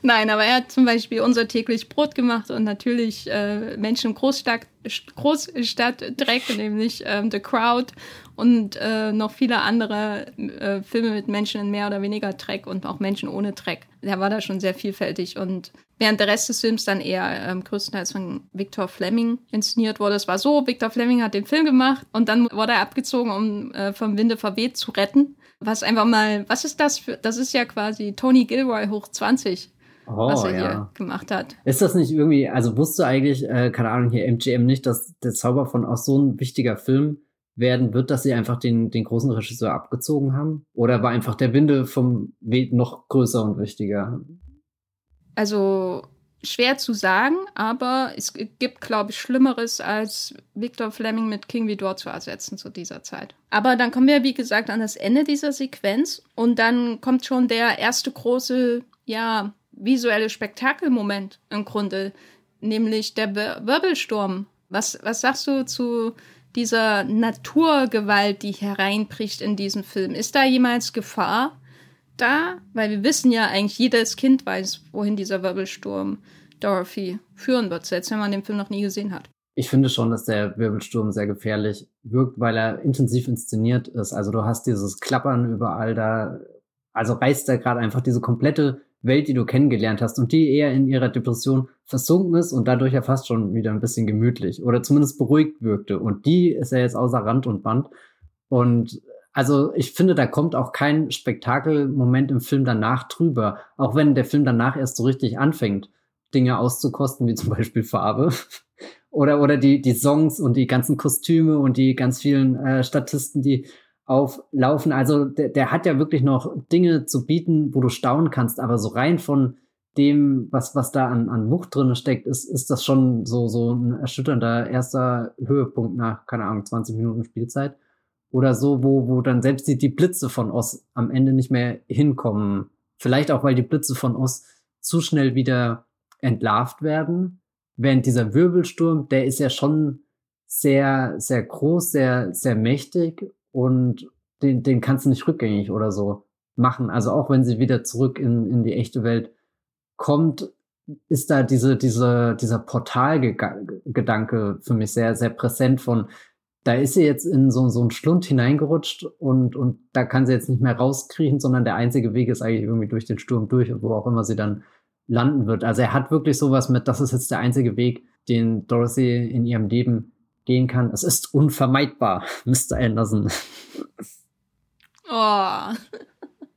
[SPEAKER 1] Nein, aber er hat zum Beispiel unser täglich Brot gemacht und natürlich äh, Menschen im Großstadt, Großstadtdreck, nämlich ähm, The Crowd und äh, noch viele andere äh, Filme mit Menschen in mehr oder weniger Dreck und auch Menschen ohne Dreck. Der war da schon sehr vielfältig und während der Rest des Films dann eher ähm, größtenteils von Victor Fleming inszeniert wurde. Es war so, Victor Fleming hat den Film gemacht und dann wurde er abgezogen, um äh, vom Winde verweht zu retten. Was einfach mal, was ist das für, das ist ja quasi Tony Gilroy hoch 20 oh, was er ja. hier gemacht hat.
[SPEAKER 2] Ist das nicht irgendwie, also wusste eigentlich, äh, keine Ahnung, hier MGM nicht, dass der Zauber von auch so ein wichtiger Film werden wird, dass sie einfach den, den großen Regisseur abgezogen haben? Oder war einfach der Winde vom Weg noch größer und wichtiger?
[SPEAKER 1] Also schwer zu sagen, aber es gibt, glaube ich, Schlimmeres als Victor Fleming mit King Vidor zu ersetzen zu dieser Zeit. Aber dann kommen wir, wie gesagt, an das Ende dieser Sequenz und dann kommt schon der erste große, ja, visuelle Spektakelmoment im Grunde, nämlich der Wirbelsturm. Was, was sagst du zu dieser Naturgewalt, die hereinbricht in diesem Film? Ist da jemals Gefahr da? Weil wir wissen ja eigentlich, jedes Kind weiß, wohin dieser Wirbelsturm Dorothy führen wird, selbst wenn man den Film noch nie gesehen hat.
[SPEAKER 2] Ich finde schon, dass der Wirbelsturm sehr gefährlich wirkt, weil er intensiv inszeniert ist. Also du hast dieses Klappern überall da. Also reißt er gerade einfach diese komplette Welt, die du kennengelernt hast und die eher in ihrer Depression versunken ist und dadurch ja fast schon wieder ein bisschen gemütlich oder zumindest beruhigt wirkte. Und die ist ja jetzt außer Rand und Band. Und also ich finde, da kommt auch kein Spektakelmoment im Film danach drüber. Auch wenn der Film danach erst so richtig anfängt, Dinge auszukosten, wie zum Beispiel Farbe oder, oder die, die Songs und die ganzen Kostüme und die ganz vielen äh, Statisten, die auflaufen. Also der, der hat ja wirklich noch Dinge zu bieten, wo du staunen kannst, aber so rein von dem, was, was da an, an Wucht drin steckt, ist, ist das schon so, so ein erschütternder erster Höhepunkt nach, keine Ahnung, 20 Minuten Spielzeit. Oder so, wo, wo dann selbst die, die Blitze von Oz am Ende nicht mehr hinkommen. Vielleicht auch, weil die Blitze von Oz zu schnell wieder entlarvt werden. Während dieser Wirbelsturm, der ist ja schon sehr, sehr groß, sehr, sehr mächtig und den, den kannst du nicht rückgängig oder so machen. Also auch wenn sie wieder zurück in, in die echte Welt kommt, ist da diese, diese, dieser Portalgedanke für mich sehr, sehr präsent von, da ist sie jetzt in so, so einen Schlund hineingerutscht und, und da kann sie jetzt nicht mehr rauskriechen, sondern der einzige Weg ist eigentlich irgendwie durch den Sturm durch, wo auch immer sie dann landen wird. Also er hat wirklich sowas mit, das ist jetzt der einzige Weg, den Dorothy in ihrem Leben gehen kann. Es ist unvermeidbar, Mr. Anderson.
[SPEAKER 1] Oh.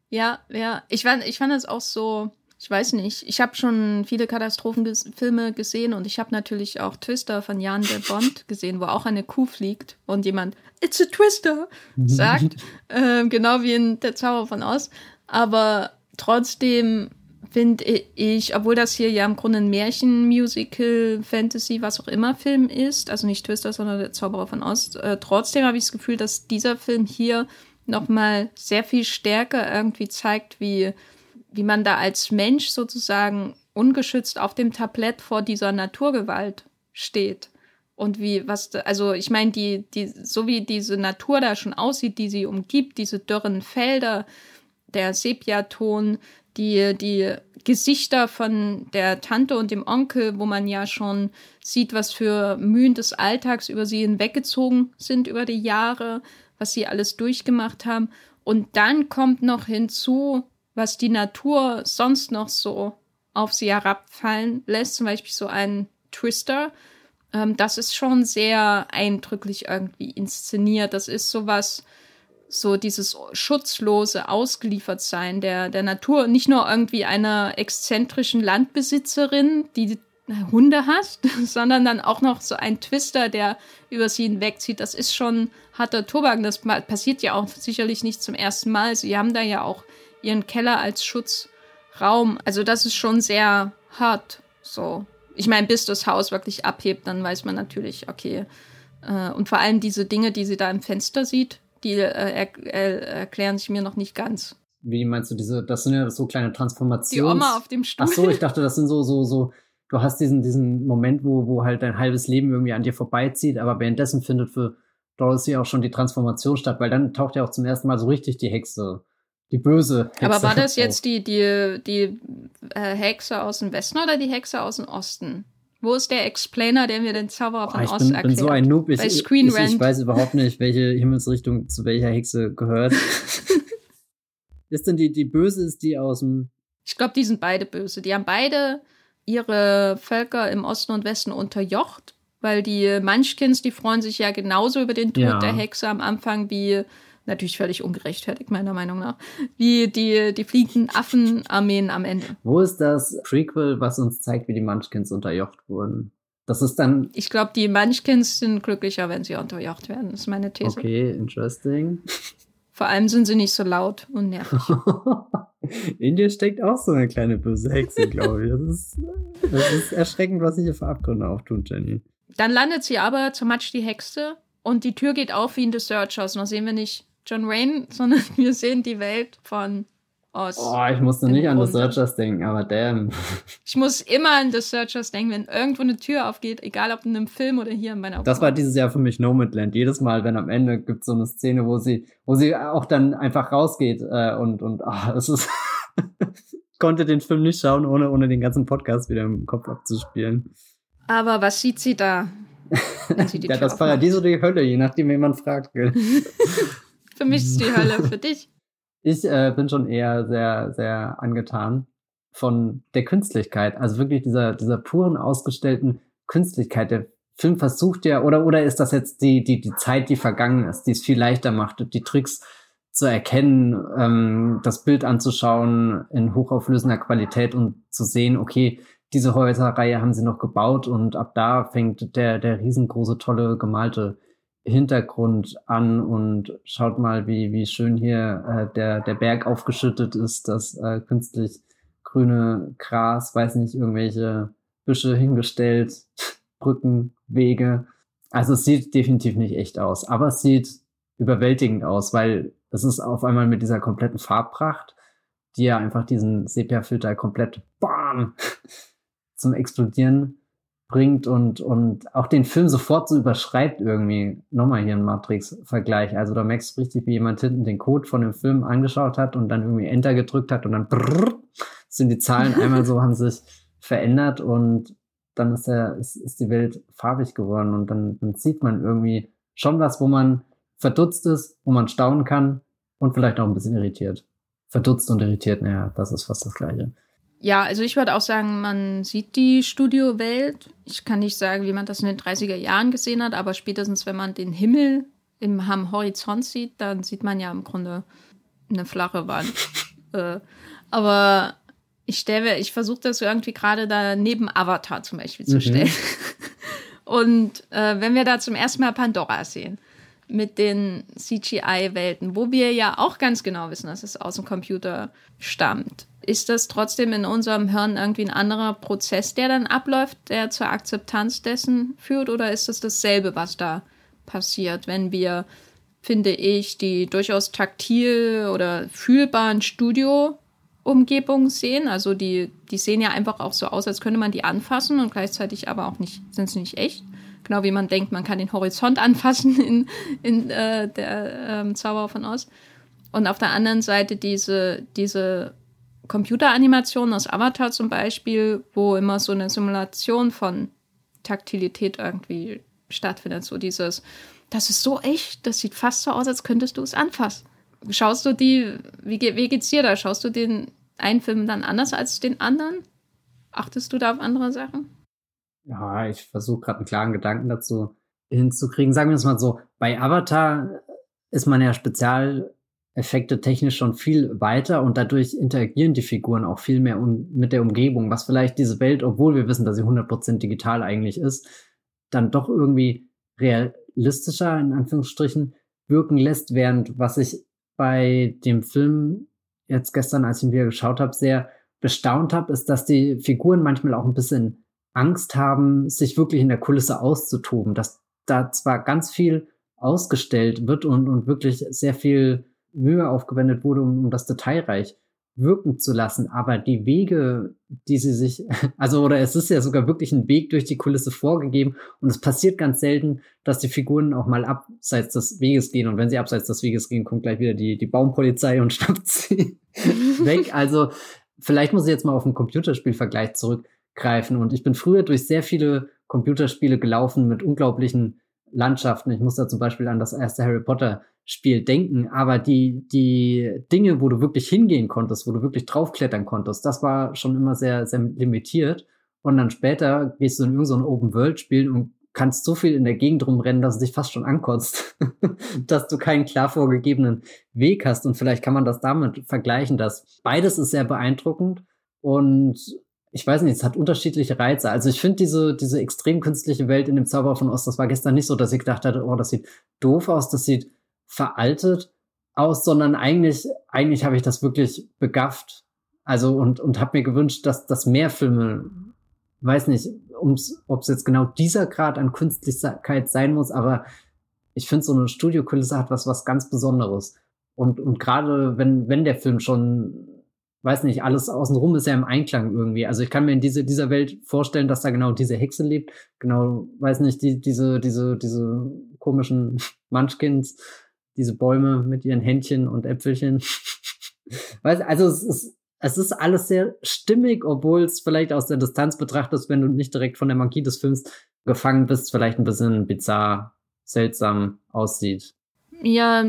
[SPEAKER 1] Ja, ja. Ich fand, ich fand es auch so, ich weiß nicht. Ich habe schon viele Katastrophenfilme gesehen und ich habe natürlich auch Twister von Jan de Bond gesehen, wo auch eine Kuh fliegt und jemand It's a Twister sagt, äh, genau wie in Der Zauber von Oz. Aber trotzdem finde ich, obwohl das hier ja im Grunde ein Märchen, Musical, Fantasy, was auch immer Film ist, also nicht Twister, sondern Der Zauberer von Oz, äh, trotzdem habe ich das Gefühl, dass dieser Film hier nochmal sehr viel stärker irgendwie zeigt, wie wie man da als Mensch sozusagen ungeschützt auf dem Tablett vor dieser Naturgewalt steht. Und wie, was, also ich meine, die, die, so wie diese Natur da schon aussieht, die sie umgibt, diese dürren Felder, der Sepiaton, die, die Gesichter von der Tante und dem Onkel, wo man ja schon sieht, was für Mühen des Alltags über sie hinweggezogen sind über die Jahre, was sie alles durchgemacht haben. Und dann kommt noch hinzu, was die Natur sonst noch so auf sie herabfallen lässt, zum Beispiel so ein Twister, ähm, das ist schon sehr eindrücklich irgendwie inszeniert. Das ist sowas, so dieses schutzlose Ausgeliefertsein der, der Natur, nicht nur irgendwie einer exzentrischen Landbesitzerin, die Hunde hat, sondern dann auch noch so ein Twister, der über sie hinwegzieht. Das ist schon harter Tobak. Das passiert ja auch sicherlich nicht zum ersten Mal. Sie haben da ja auch ihren Keller als Schutzraum. Also das ist schon sehr hart. So. Ich meine, bis das Haus wirklich abhebt, dann weiß man natürlich, okay. Äh, und vor allem diese Dinge, die sie da im Fenster sieht, die äh, er, er, erklären sich mir noch nicht ganz.
[SPEAKER 2] Wie meinst du diese, das sind ja so kleine Transformationen.
[SPEAKER 1] Die Oma auf dem Stuhl.
[SPEAKER 2] Ach so, ich dachte, das sind so, so, so, du hast diesen, diesen Moment, wo, wo halt dein halbes Leben irgendwie an dir vorbeizieht, aber währenddessen findet für Dorothy auch schon die Transformation statt, weil dann taucht ja auch zum ersten Mal so richtig die Hexe die böse
[SPEAKER 1] Hexe. Aber war das jetzt die, die, die äh, Hexe aus dem Westen oder die Hexe aus dem Osten? Wo ist der Explainer, der mir den Zauberer von oh, Ost erklärt? Ich bin so ein Noob.
[SPEAKER 2] Ich, ich, ich, ich weiß überhaupt nicht, welche Himmelsrichtung zu welcher Hexe gehört. ist denn die, die böse, ist die aus dem...
[SPEAKER 1] Ich glaube, die sind beide böse. Die haben beide ihre Völker im Osten und Westen unterjocht, weil die Munchkins, die freuen sich ja genauso über den Tod ja. der Hexe am Anfang wie natürlich völlig ungerechtfertigt, meiner Meinung nach, wie die, die fliegenden Affenarmeen am Ende.
[SPEAKER 2] Wo ist das Prequel, was uns zeigt, wie die Munchkins unterjocht wurden? Das ist dann.
[SPEAKER 1] Ich glaube, die Munchkins sind glücklicher, wenn sie unterjocht werden. Das ist meine These.
[SPEAKER 2] Okay, interesting.
[SPEAKER 1] Vor allem sind sie nicht so laut und nervig.
[SPEAKER 2] In dir steckt auch so eine kleine böse Hexe, glaube ich. Das ist, das ist erschreckend, was sich hier für Abgründe auftun, Jenny.
[SPEAKER 1] Dann landet sie aber zur Matsch die Hexe und die Tür geht auf wie in The Searchers. Da sehen wir nicht John Wayne, sondern wir sehen die Welt von Oz.
[SPEAKER 2] Oh, ich musste nicht an The Searchers denken, aber damn.
[SPEAKER 1] Ich muss immer an The Searchers denken, wenn irgendwo eine Tür aufgeht, egal ob in einem Film oder hier in meiner
[SPEAKER 2] Das war dieses Jahr für mich Nomadland. Jedes Mal, wenn am Ende gibt es so eine Szene, wo sie, wo sie auch dann einfach rausgeht äh, und, und oh, es ist. konnte den Film nicht schauen, ohne, ohne den ganzen Podcast wieder im Kopf abzuspielen.
[SPEAKER 1] Aber was sieht sie da?
[SPEAKER 2] Ja, das Paradies oder die Hölle, je nachdem, wen man fragt.
[SPEAKER 1] Für mich ist die Hölle, für dich.
[SPEAKER 2] Ich äh, bin schon eher sehr, sehr angetan von der Künstlichkeit. Also wirklich dieser, dieser puren, ausgestellten Künstlichkeit. Der Film versucht ja, oder, oder ist das jetzt die, die, die Zeit, die vergangen ist, die es viel leichter macht, die Tricks zu erkennen, ähm, das Bild anzuschauen in hochauflösender Qualität und zu sehen, okay, diese Häuserreihe haben sie noch gebaut und ab da fängt der, der riesengroße, tolle, gemalte Hintergrund an und schaut mal, wie, wie schön hier äh, der, der Berg aufgeschüttet ist, das äh, künstlich grüne Gras, weiß nicht, irgendwelche Büsche hingestellt, Brücken, Wege. Also es sieht definitiv nicht echt aus, aber es sieht überwältigend aus, weil es ist auf einmal mit dieser kompletten Farbpracht, die ja einfach diesen Sepia-Filter komplett bam, zum Explodieren bringt und, und auch den Film sofort so überschreibt irgendwie. Nochmal hier ein Matrix-Vergleich. Also da merkst du richtig, wie jemand hinten den Code von dem Film angeschaut hat und dann irgendwie Enter gedrückt hat und dann brrr, sind die Zahlen einmal so, haben sich verändert und dann ist, der, ist, ist die Welt farbig geworden und dann, dann sieht man irgendwie schon was, wo man verdutzt ist, wo man staunen kann und vielleicht auch ein bisschen irritiert. Verdutzt und irritiert, naja, das ist fast das Gleiche.
[SPEAKER 1] Ja, also ich würde auch sagen, man sieht die Studiowelt. Ich kann nicht sagen, wie man das in den 30er Jahren gesehen hat, aber spätestens, wenn man den Himmel im, am Horizont sieht, dann sieht man ja im Grunde eine flache Wand. äh, aber ich stelle, ich versuche das irgendwie gerade da neben Avatar zum Beispiel zu mhm. stellen. Und äh, wenn wir da zum ersten Mal Pandora sehen, mit den CGI-Welten, wo wir ja auch ganz genau wissen, dass es aus dem Computer stammt ist das trotzdem in unserem Hirn irgendwie ein anderer Prozess, der dann abläuft, der zur Akzeptanz dessen führt? Oder ist das dasselbe, was da passiert, wenn wir, finde ich, die durchaus taktil oder fühlbaren Studio-Umgebungen sehen? Also die, die sehen ja einfach auch so aus, als könnte man die anfassen und gleichzeitig aber auch nicht, sind sie nicht echt. Genau wie man denkt, man kann den Horizont anfassen in, in äh, der ähm, Zauber von Oz. Und auf der anderen Seite diese, diese Computeranimationen aus Avatar zum Beispiel, wo immer so eine Simulation von Taktilität irgendwie stattfindet. So dieses, das ist so echt, das sieht fast so aus, als könntest du es anfassen. Schaust du die, wie, wie geht's dir da? Schaust du den einen Film dann anders als den anderen? Achtest du da auf andere Sachen?
[SPEAKER 2] Ja, ich versuche gerade einen klaren Gedanken dazu hinzukriegen. Sagen wir es mal so, bei Avatar ist man ja spezial Effekte technisch schon viel weiter und dadurch interagieren die Figuren auch viel mehr mit der Umgebung, was vielleicht diese Welt, obwohl wir wissen, dass sie 100% digital eigentlich ist, dann doch irgendwie realistischer in Anführungsstrichen wirken lässt, während was ich bei dem Film jetzt gestern, als ich ihn wieder geschaut habe, sehr bestaunt habe, ist, dass die Figuren manchmal auch ein bisschen Angst haben, sich wirklich in der Kulisse auszutoben, dass da zwar ganz viel ausgestellt wird und, und wirklich sehr viel Mühe aufgewendet wurde, um, um das detailreich wirken zu lassen. Aber die Wege, die sie sich, also oder es ist ja sogar wirklich ein Weg durch die Kulisse vorgegeben und es passiert ganz selten, dass die Figuren auch mal abseits des Weges gehen. Und wenn sie abseits des Weges gehen, kommt gleich wieder die, die Baumpolizei und schnappt sie weg. Also vielleicht muss ich jetzt mal auf einen Computerspielvergleich zurückgreifen. Und ich bin früher durch sehr viele Computerspiele gelaufen mit unglaublichen Landschaften. Ich muss da zum Beispiel an das erste Harry Potter Spiel denken, aber die, die Dinge, wo du wirklich hingehen konntest, wo du wirklich draufklettern konntest, das war schon immer sehr, sehr limitiert. Und dann später gehst du in irgendein Open-World-Spiel und kannst so viel in der Gegend rumrennen, dass es dich fast schon ankotzt, dass du keinen klar vorgegebenen Weg hast. Und vielleicht kann man das damit vergleichen, dass beides ist sehr beeindruckend und ich weiß nicht, es hat unterschiedliche Reize. Also ich finde diese, diese extrem künstliche Welt in dem Zauber von Ost, das war gestern nicht so, dass ich gedacht hatte, oh, das sieht doof aus, das sieht veraltet aus, sondern eigentlich, eigentlich habe ich das wirklich begafft. Also und, und habe mir gewünscht, dass, dass mehr Filme, weiß nicht, ob es jetzt genau dieser Grad an Künstlichkeit sein muss, aber ich finde, so eine Studiokulisse hat was, was ganz Besonderes. Und, und gerade wenn, wenn der Film schon, weiß nicht, alles außenrum ist ja im Einklang irgendwie. Also ich kann mir in diese, dieser Welt vorstellen, dass da genau diese Hexe lebt, genau, weiß nicht, die, diese, diese, diese komischen Munchkins, diese Bäume mit ihren Händchen und Äpfelchen. weißt, also es ist, es ist alles sehr stimmig, obwohl es vielleicht aus der Distanz betrachtet, wenn du nicht direkt von der Magie des Films gefangen bist, vielleicht ein bisschen bizarr, seltsam aussieht.
[SPEAKER 1] Ja,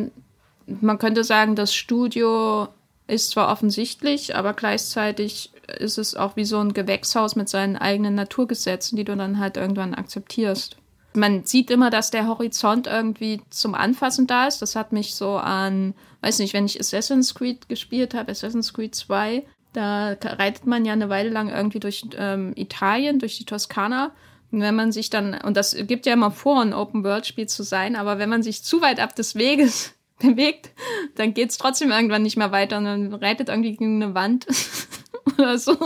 [SPEAKER 1] man könnte sagen, das Studio ist zwar offensichtlich, aber gleichzeitig ist es auch wie so ein Gewächshaus mit seinen eigenen Naturgesetzen, die du dann halt irgendwann akzeptierst man sieht immer, dass der Horizont irgendwie zum Anfassen da ist. Das hat mich so an, weiß nicht, wenn ich Assassin's Creed gespielt habe, Assassin's Creed 2, Da reitet man ja eine Weile lang irgendwie durch ähm, Italien, durch die Toskana. Und wenn man sich dann, und das gibt ja immer vor, ein Open-World-Spiel zu sein, aber wenn man sich zu weit ab des Weges bewegt, dann geht's trotzdem irgendwann nicht mehr weiter und dann reitet irgendwie gegen eine Wand oder so.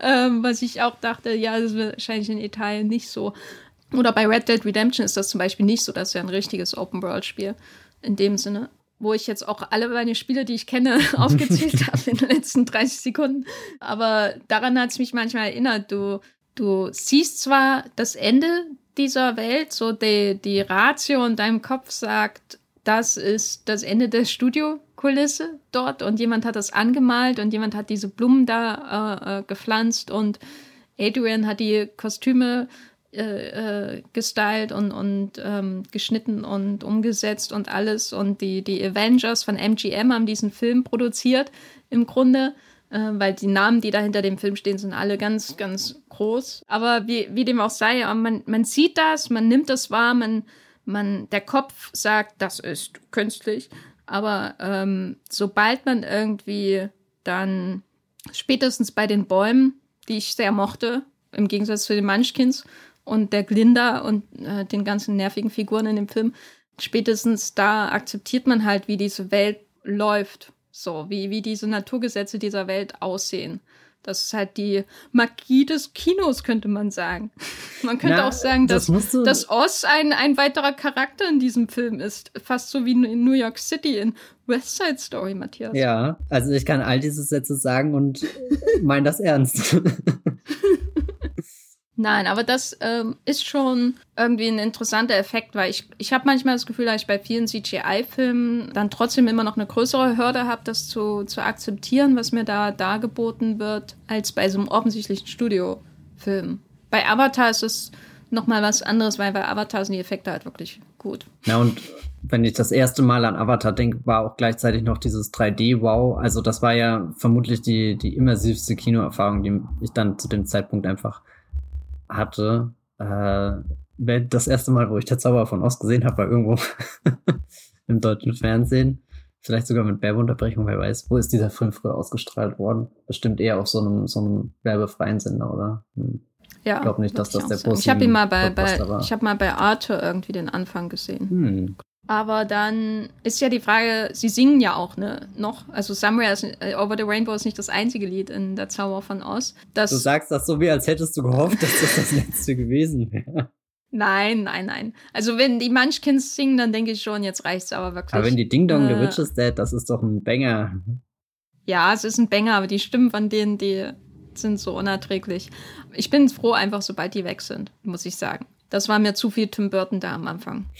[SPEAKER 1] Ähm, was ich auch dachte, ja, das ist wahrscheinlich in Italien nicht so. Oder bei Red Dead Redemption ist das zum Beispiel nicht so, das ist ja ein richtiges Open-World-Spiel in dem Sinne wo ich jetzt auch alle meine Spiele, die ich kenne, aufgezählt habe in den letzten 30 Sekunden. Aber daran hat es mich manchmal erinnert. Du, du siehst zwar das Ende dieser Welt, so die, die Ratio in deinem Kopf sagt, das ist das Ende der Studiokulisse dort und jemand hat das angemalt und jemand hat diese Blumen da äh, äh, gepflanzt und Adrian hat die Kostüme äh, äh, gestylt und, und ähm, geschnitten und umgesetzt und alles. Und die, die Avengers von MGM haben diesen Film produziert im Grunde, äh, weil die Namen, die da hinter dem Film stehen, sind alle ganz, ganz groß. Aber wie, wie dem auch sei, man, man sieht das, man nimmt das wahr, man, man, der Kopf sagt, das ist künstlich. Aber ähm, sobald man irgendwie dann spätestens bei den Bäumen, die ich sehr mochte, im Gegensatz zu den Munchkins, und der Glinda und äh, den ganzen nervigen Figuren in dem Film, spätestens da akzeptiert man halt, wie diese Welt läuft. So, wie, wie diese Naturgesetze dieser Welt aussehen. Das ist halt die Magie des Kinos, könnte man sagen. Man könnte Na, auch sagen, dass, das dass Oz ein, ein weiterer Charakter in diesem Film ist. Fast so wie in New York City in West Side Story, Matthias.
[SPEAKER 2] Ja, also ich kann all diese Sätze sagen und meine das ernst.
[SPEAKER 1] Nein, aber das ähm, ist schon irgendwie ein interessanter Effekt, weil ich, ich habe manchmal das Gefühl, dass ich bei vielen CGI-Filmen dann trotzdem immer noch eine größere Hürde habe, das zu, zu akzeptieren, was mir da dargeboten wird, als bei so einem offensichtlichen Studiofilm. Bei Avatar ist es nochmal was anderes, weil bei Avatar sind die Effekte halt wirklich gut.
[SPEAKER 2] Ja, und wenn ich das erste Mal an Avatar denke, war auch gleichzeitig noch dieses 3D-Wow. Also das war ja vermutlich die, die immersivste Kinoerfahrung, die ich dann zu dem Zeitpunkt einfach hatte, äh, das erste Mal, wo ich der Zauber von Ost gesehen habe, war irgendwo im deutschen Fernsehen. Vielleicht sogar mit Werbeunterbrechung, wer weiß. Wo ist dieser Film früher ausgestrahlt worden? Bestimmt eher auf so einem, so einem werbefreien Sender, oder? Hm.
[SPEAKER 1] Ja, ich glaube nicht, dass das der Bus Ich habe ihn mal bei, bei ich habe mal bei Arthur irgendwie den Anfang gesehen. Hm, aber dann ist ja die Frage, sie singen ja auch, ne, noch. Also Somewhere uh, Over the Rainbow ist nicht das einzige Lied in Der Zauber von Oz.
[SPEAKER 2] Das, du sagst das so, wie als hättest du gehofft, dass das das letzte gewesen wäre.
[SPEAKER 1] Nein, nein, nein. Also wenn die Munchkins singen, dann denke ich schon, jetzt reicht's aber wirklich.
[SPEAKER 2] Aber wenn die Ding Dong, äh, The Witch is Dead, das ist doch ein Banger.
[SPEAKER 1] Ja, es ist ein Banger, aber die Stimmen von denen, die sind so unerträglich. Ich bin froh einfach, sobald die weg sind, muss ich sagen. Das war mir zu viel Tim Burton da am Anfang.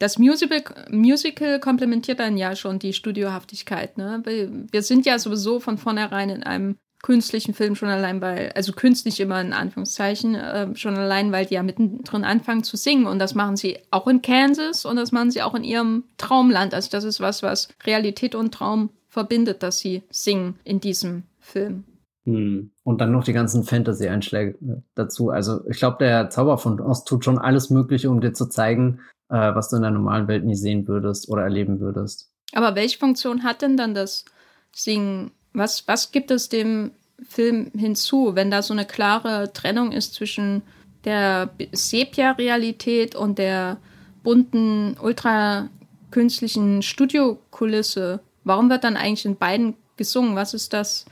[SPEAKER 1] das Musical, Musical komplementiert dann ja schon die Studiohaftigkeit. Ne? Wir sind ja sowieso von vornherein in einem künstlichen Film schon allein, weil, also künstlich immer in Anführungszeichen, äh, schon allein, weil die ja mittendrin anfangen zu singen. Und das machen sie auch in Kansas und das machen sie auch in ihrem Traumland. Also das ist was, was Realität und Traum verbindet, dass sie singen in diesem Film.
[SPEAKER 2] Hm. Und dann noch die ganzen Fantasy-Einschläge dazu. Also ich glaube, der Zauber von Ost tut schon alles Mögliche, um dir zu zeigen, äh, was du in der normalen Welt nie sehen würdest oder erleben würdest.
[SPEAKER 1] Aber welche Funktion hat denn dann das Singen? Was, was gibt es dem Film hinzu, wenn da so eine klare Trennung ist zwischen der Sepia-Realität und der bunten, ultra künstlichen Studiokulisse? Warum wird dann eigentlich in beiden gesungen? Was ist das,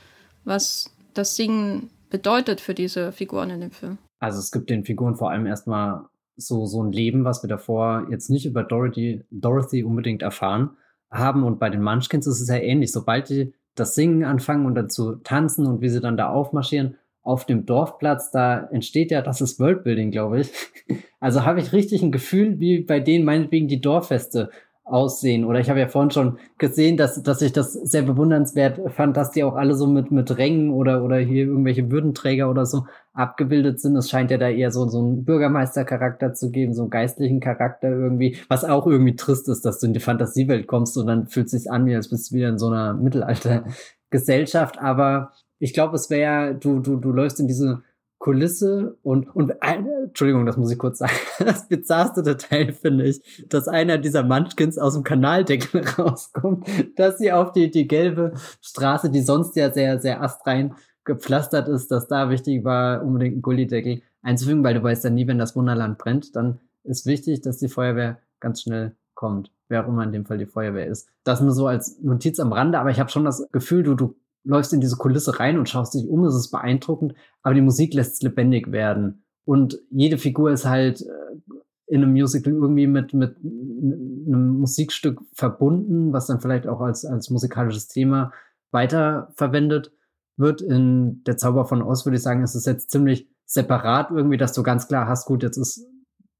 [SPEAKER 1] was das Singen bedeutet für diese Figuren in dem Film?
[SPEAKER 2] Also es gibt den Figuren vor allem erstmal so, so ein Leben, was wir davor jetzt nicht über Dorothy, Dorothy unbedingt erfahren haben. Und bei den Munchkins ist es ja ähnlich. Sobald die das Singen anfangen und dazu tanzen und wie sie dann da aufmarschieren auf dem Dorfplatz, da entsteht ja, das ist Worldbuilding, glaube ich. Also habe ich richtig ein Gefühl, wie bei denen meinetwegen die Dorffeste aussehen. Oder ich habe ja vorhin schon gesehen, dass, dass ich das sehr bewundernswert fand, dass die auch alle so mit, mit Rängen oder, oder hier irgendwelche Würdenträger oder so abgebildet sind. Es scheint ja da eher so, so einen Bürgermeistercharakter zu geben, so einen geistlichen Charakter irgendwie, was auch irgendwie trist ist, dass du in die Fantasiewelt kommst und dann fühlt es sich an, wie als bist du wieder in so einer Mittelaltergesellschaft. Aber ich glaube, es wäre, du, du, du läufst in diese Kulisse und, und äh, Entschuldigung, das muss ich kurz sagen. Das bizarrste Detail finde ich, dass einer dieser Munchkins aus dem Kanaldeckel rauskommt, dass sie auf die, die gelbe Straße, die sonst ja sehr, sehr astrein gepflastert ist, dass da wichtig war, unbedingt einen Gullideckel einzufügen, weil du weißt ja nie, wenn das Wunderland brennt, dann ist wichtig, dass die Feuerwehr ganz schnell kommt. Wer auch immer in dem Fall die Feuerwehr ist. Das nur so als Notiz am Rande, aber ich habe schon das Gefühl, du, du läufst in diese Kulisse rein und schaust dich um, es ist beeindruckend, aber die Musik lässt es lebendig werden. Und jede Figur ist halt äh, in einem Musical irgendwie mit, mit einem Musikstück verbunden, was dann vielleicht auch als, als musikalisches Thema weiterverwendet wird. In Der Zauber von Oz würde ich sagen, ist es jetzt ziemlich separat irgendwie, dass du ganz klar hast, gut, jetzt ist,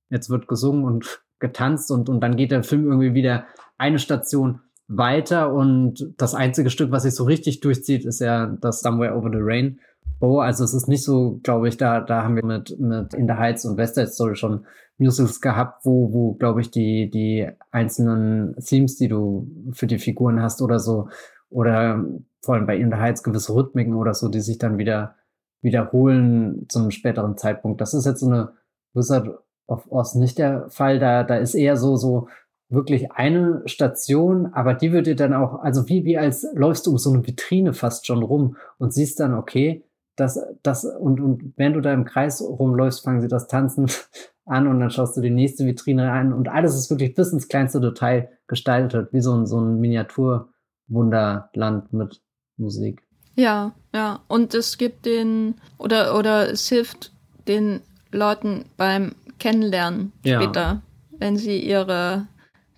[SPEAKER 2] jetzt wird gesungen und getanzt und, und dann geht der Film irgendwie wieder eine Station weiter und das einzige Stück, was sich so richtig durchzieht, ist ja das Somewhere Over the Rain. Oh, also es ist nicht so, glaube ich, da, da haben wir mit, mit In the Heights und West Side Story schon Musicals gehabt, wo, wo, glaube ich, die, die einzelnen Themes, die du für die Figuren hast oder so, oder vor allem bei In the Heights gewisse Rhythmiken oder so, die sich dann wieder wiederholen zum späteren Zeitpunkt. Das ist jetzt so eine Wizard of Oz nicht der Fall. Da, da ist eher so, so wirklich eine Station, aber die wird dir dann auch, also wie, wie als läufst du um so eine Vitrine fast schon rum und siehst dann, okay, das, das, und, und während du da im Kreis rumläufst, fangen sie das Tanzen an und dann schaust du die nächste Vitrine an und alles ist wirklich bis ins kleinste Detail gestaltet, wie so ein, so ein Miniaturwunderland mit Musik.
[SPEAKER 1] Ja, ja. Und es gibt den, oder, oder es hilft den Leuten beim Kennenlernen später, ja. wenn sie ihre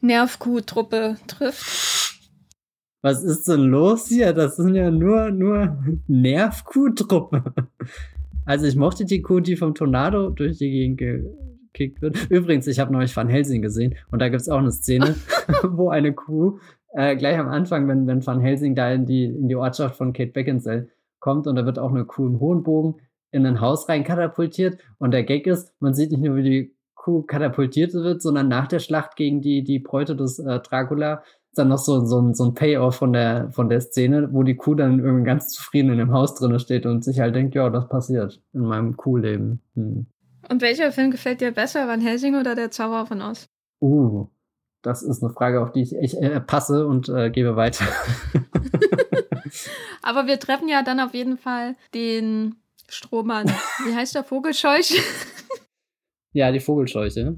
[SPEAKER 1] Nervkuh-Truppe trifft.
[SPEAKER 2] Was ist denn los hier? Das sind ja nur, nur Nervkuh-Truppe. Also ich mochte die Kuh, die vom Tornado durch die Gegend gekickt wird. Übrigens, ich habe neulich Van Helsing gesehen und da gibt es auch eine Szene, wo eine Kuh äh, gleich am Anfang, wenn, wenn Van Helsing da in die, in die Ortschaft von Kate Beckinsale kommt und da wird auch eine Kuh im hohen Bogen in ein Haus rein katapultiert und der Gag ist, man sieht nicht nur, wie die Kuh katapultiert wird, sondern nach der Schlacht gegen die, die Bräute des äh, Dracula ist dann noch so, so, ein, so ein Payoff von der, von der Szene, wo die Kuh dann irgendwie ganz zufrieden in dem Haus drin steht und sich halt denkt, ja, das passiert in meinem Kuhleben. Hm.
[SPEAKER 1] Und welcher Film gefällt dir besser, Van Helsing oder Der Zauber von Oz?
[SPEAKER 2] Uh, das ist eine Frage, auf die ich, ich äh, passe und äh, gebe weiter.
[SPEAKER 1] Aber wir treffen ja dann auf jeden Fall den Strohmann. Wie heißt der Vogelscheuch?
[SPEAKER 2] Ja, die Vogelscheuche.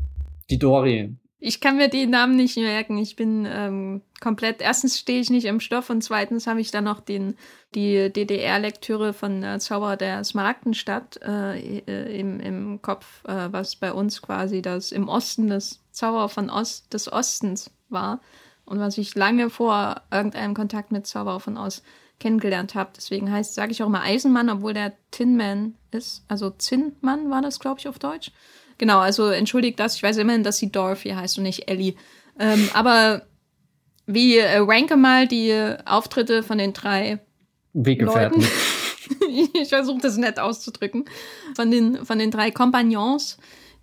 [SPEAKER 2] Die Dori.
[SPEAKER 1] Ich kann mir die Namen nicht merken. Ich bin ähm, komplett. Erstens stehe ich nicht im Stoff und zweitens habe ich dann noch den, die DDR-Lektüre von äh, Zauber der Smaragdenstadt äh, äh, im, im Kopf, äh, was bei uns quasi das im Osten des Zauber von Ost, des Ostens war und was ich lange vor irgendeinem Kontakt mit Zauber von Ost kennengelernt habe. Deswegen heißt, sage ich auch immer Eisenmann, obwohl der Tin Man ist. Also Zinnmann war das, glaube ich, auf Deutsch. Genau, also entschuldigt das. Ich weiß immerhin, dass sie Dorothy heißt und nicht Ellie. Ähm, aber wie äh, ranke mal die Auftritte von den drei
[SPEAKER 2] Weggefährten.
[SPEAKER 1] Leuten. ich versuche das nett auszudrücken. Von den, von den drei Kompagnons,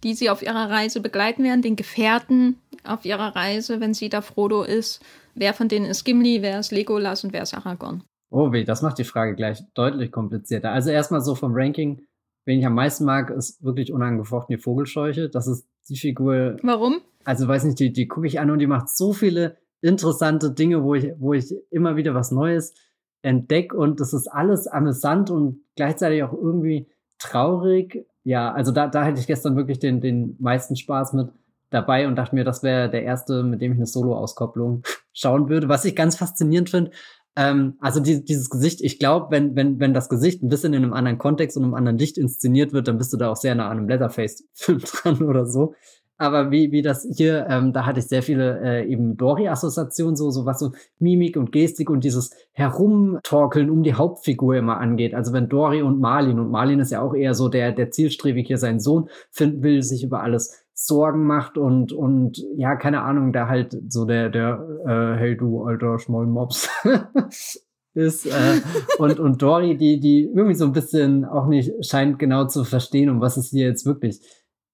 [SPEAKER 1] die sie auf ihrer Reise begleiten werden, den Gefährten auf ihrer Reise, wenn sie da Frodo ist. Wer von denen ist Gimli, wer ist Legolas und wer ist Aragorn?
[SPEAKER 2] Oh weh, das macht die Frage gleich deutlich komplizierter. Also erstmal so vom Ranking wen ich am meisten mag, ist wirklich unangefochten die Vogelscheuche. Das ist die Figur.
[SPEAKER 1] Warum?
[SPEAKER 2] Also weiß nicht, die, die gucke ich an und die macht so viele interessante Dinge, wo ich, wo ich immer wieder was Neues entdecke und das ist alles amüsant und gleichzeitig auch irgendwie traurig. Ja, also da, da hätte ich gestern wirklich den, den meisten Spaß mit dabei und dachte mir, das wäre der erste, mit dem ich eine Solo-Auskopplung schauen würde. Was ich ganz faszinierend finde, ähm, also die, dieses Gesicht, ich glaube, wenn, wenn, wenn das Gesicht ein bisschen in einem anderen Kontext und einem anderen Licht inszeniert wird, dann bist du da auch sehr nah an einem Leatherface-Film dran oder so. Aber wie, wie das hier, ähm, da hatte ich sehr viele äh, eben Dory-Assoziationen, so, so was so Mimik und Gestik und dieses Herumtorkeln um die Hauptfigur immer angeht. Also wenn Dory und Marlin, und Marlin ist ja auch eher so der, der zielstrebig hier seinen Sohn finden will, sich über alles Sorgen macht und, und ja, keine Ahnung, da halt so der, der, äh, hey du alter Schmollmops ist. Äh, und, und Dory, die, die irgendwie so ein bisschen auch nicht scheint genau zu verstehen, um was es hier jetzt wirklich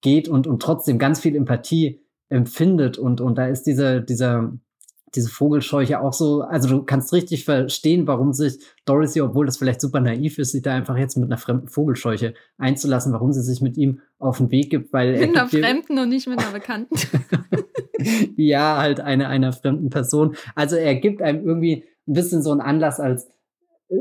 [SPEAKER 2] geht und, und trotzdem ganz viel Empathie empfindet. Und, und da ist dieser, dieser diese Vogelscheuche auch so, also du kannst richtig verstehen, warum sich Dorothy, obwohl das vielleicht super naiv ist, sich da einfach jetzt mit einer fremden Vogelscheuche einzulassen, warum sie sich mit ihm auf den Weg gibt, weil
[SPEAKER 1] mit einer fremden und nicht mit einer bekannten.
[SPEAKER 2] ja, halt eine einer fremden Person. Also er gibt einem irgendwie ein bisschen so einen Anlass als äh,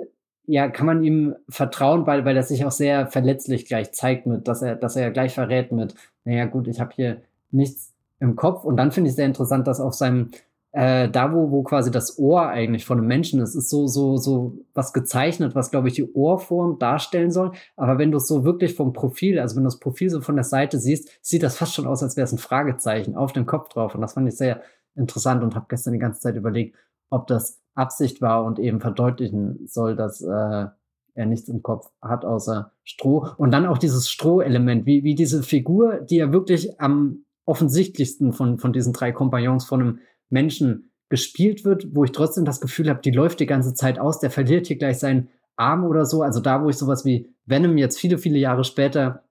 [SPEAKER 2] ja, kann man ihm vertrauen, weil, weil er sich auch sehr verletzlich gleich zeigt mit, dass er, dass er gleich verrät mit, naja gut, ich habe hier nichts im Kopf. Und dann finde ich sehr interessant, dass auf seinem äh, da wo, wo quasi das Ohr eigentlich von einem Menschen ist, ist so, so, so was gezeichnet, was, glaube ich, die Ohrform darstellen soll. Aber wenn du es so wirklich vom Profil, also wenn du das Profil so von der Seite siehst, sieht das fast schon aus, als wäre es ein Fragezeichen auf dem Kopf drauf. Und das fand ich sehr interessant und habe gestern die ganze Zeit überlegt, ob das Absicht war und eben verdeutlichen soll, dass äh, er nichts im Kopf hat außer Stroh. Und dann auch dieses Stroh-Element, wie, wie diese Figur, die ja wirklich am offensichtlichsten von, von diesen drei Kompagnons von einem Menschen gespielt wird, wo ich trotzdem das Gefühl habe, die läuft die ganze Zeit aus, der verliert hier gleich seinen Arm oder so. Also da, wo ich sowas wie Venom jetzt viele, viele Jahre später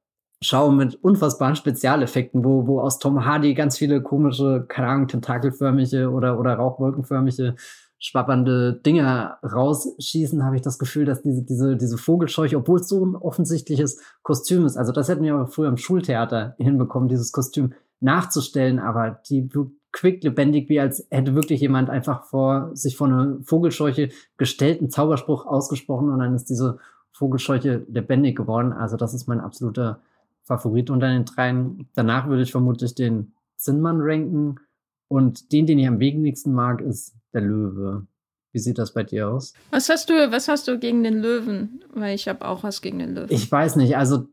[SPEAKER 2] schaue mit unfassbaren Spezialeffekten, wo, wo aus Tom Hardy ganz viele komische, keine Ahnung, tentakelförmige oder, oder rauchwolkenförmige schwappernde Dinger rausschießen, habe ich das Gefühl, dass diese, diese, diese Vogelscheuche, obwohl es so ein offensichtliches Kostüm ist, also das hätten wir aber früher im Schultheater hinbekommen, dieses Kostüm nachzustellen, aber die quicklebendig, wie als hätte wirklich jemand einfach vor sich vor eine Vogelscheuche gestellt, einen Zauberspruch ausgesprochen und dann ist diese Vogelscheuche lebendig geworden. Also das ist mein absoluter Favorit unter den dreien. Danach würde ich vermutlich den Zinnmann ranken und den, den ich am wenigsten mag, ist der Löwe. Wie sieht das bei dir aus?
[SPEAKER 1] Was hast du, was hast du gegen den Löwen? Weil ich habe auch was gegen den Löwen.
[SPEAKER 2] Ich weiß nicht. Also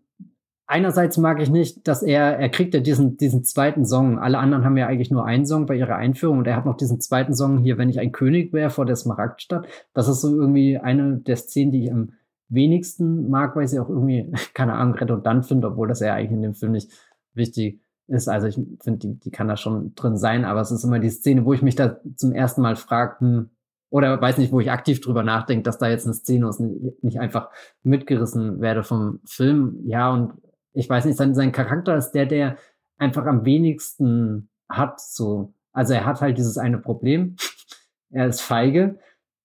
[SPEAKER 2] einerseits mag ich nicht, dass er, er kriegt ja diesen, diesen zweiten Song. Alle anderen haben ja eigentlich nur einen Song bei ihrer Einführung und er hat noch diesen zweiten Song hier, wenn ich ein König wäre, vor der Smaragdstadt. Das ist so irgendwie eine der Szenen, die ich am wenigsten mag, weil sie auch irgendwie, keine Ahnung, redundant finde, obwohl das ja eigentlich in dem Film nicht wichtig ist. Also ich finde, die, die kann da schon drin sein, aber es ist immer die Szene, wo ich mich da zum ersten Mal frage, hm, oder weiß nicht, wo ich aktiv drüber nachdenke, dass da jetzt eine Szene ist, nicht einfach mitgerissen werde vom Film. Ja, und ich weiß nicht, sein, sein Charakter ist der, der einfach am wenigsten hat, so. Also er hat halt dieses eine Problem. er ist feige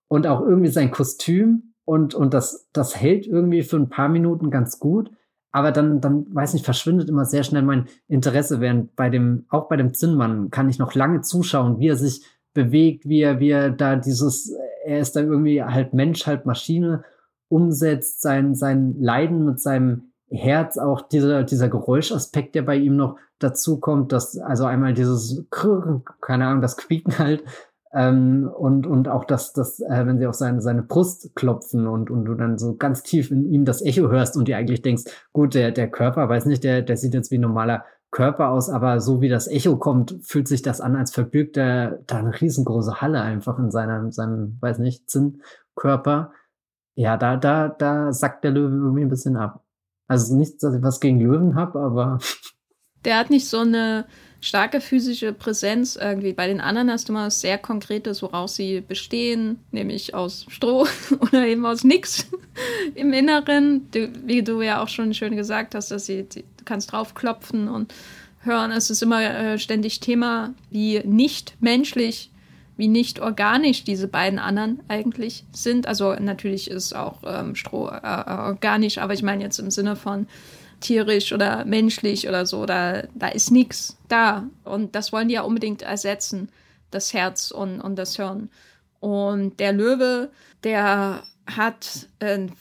[SPEAKER 2] und auch irgendwie sein Kostüm und, und das, das hält irgendwie für ein paar Minuten ganz gut. Aber dann, dann, weiß nicht, verschwindet immer sehr schnell mein Interesse, während bei dem, auch bei dem Zinnmann kann ich noch lange zuschauen, wie er sich bewegt, wie er, wie er da dieses, er ist da irgendwie halb Mensch, halb Maschine umsetzt, sein, sein Leiden mit seinem Herz auch dieser, dieser Geräuschaspekt, der bei ihm noch dazu kommt, dass also einmal dieses, keine Ahnung, das Quieken halt, ähm, und, und auch das, das äh, wenn sie auf seine, seine Brust klopfen und, und du dann so ganz tief in ihm das Echo hörst und dir eigentlich denkst, gut, der, der Körper, weiß nicht, der, der sieht jetzt wie ein normaler Körper aus, aber so wie das Echo kommt, fühlt sich das an, als verbirgt er da eine riesengroße Halle einfach in seinem, seinem, weiß nicht, Zinnkörper. Ja, da, da, da sackt der Löwe irgendwie ein bisschen ab. Also nicht, dass ich was gegen Löwen habe, aber.
[SPEAKER 1] Der hat nicht so eine starke physische Präsenz irgendwie. Bei den anderen hast du mal sehr Konkretes, woraus sie bestehen, nämlich aus Stroh oder eben aus nix im Inneren. Du, wie du ja auch schon schön gesagt hast, dass sie, du kannst draufklopfen und hören. Es ist immer äh, ständig Thema, wie nicht menschlich wie nicht organisch diese beiden anderen eigentlich sind. Also natürlich ist auch ähm, Stroh äh, äh, organisch, aber ich meine jetzt im Sinne von tierisch oder menschlich oder so, da, da ist nichts da. Und das wollen die ja unbedingt ersetzen, das Herz und, und das Hirn. Und der Löwe, der hat ein,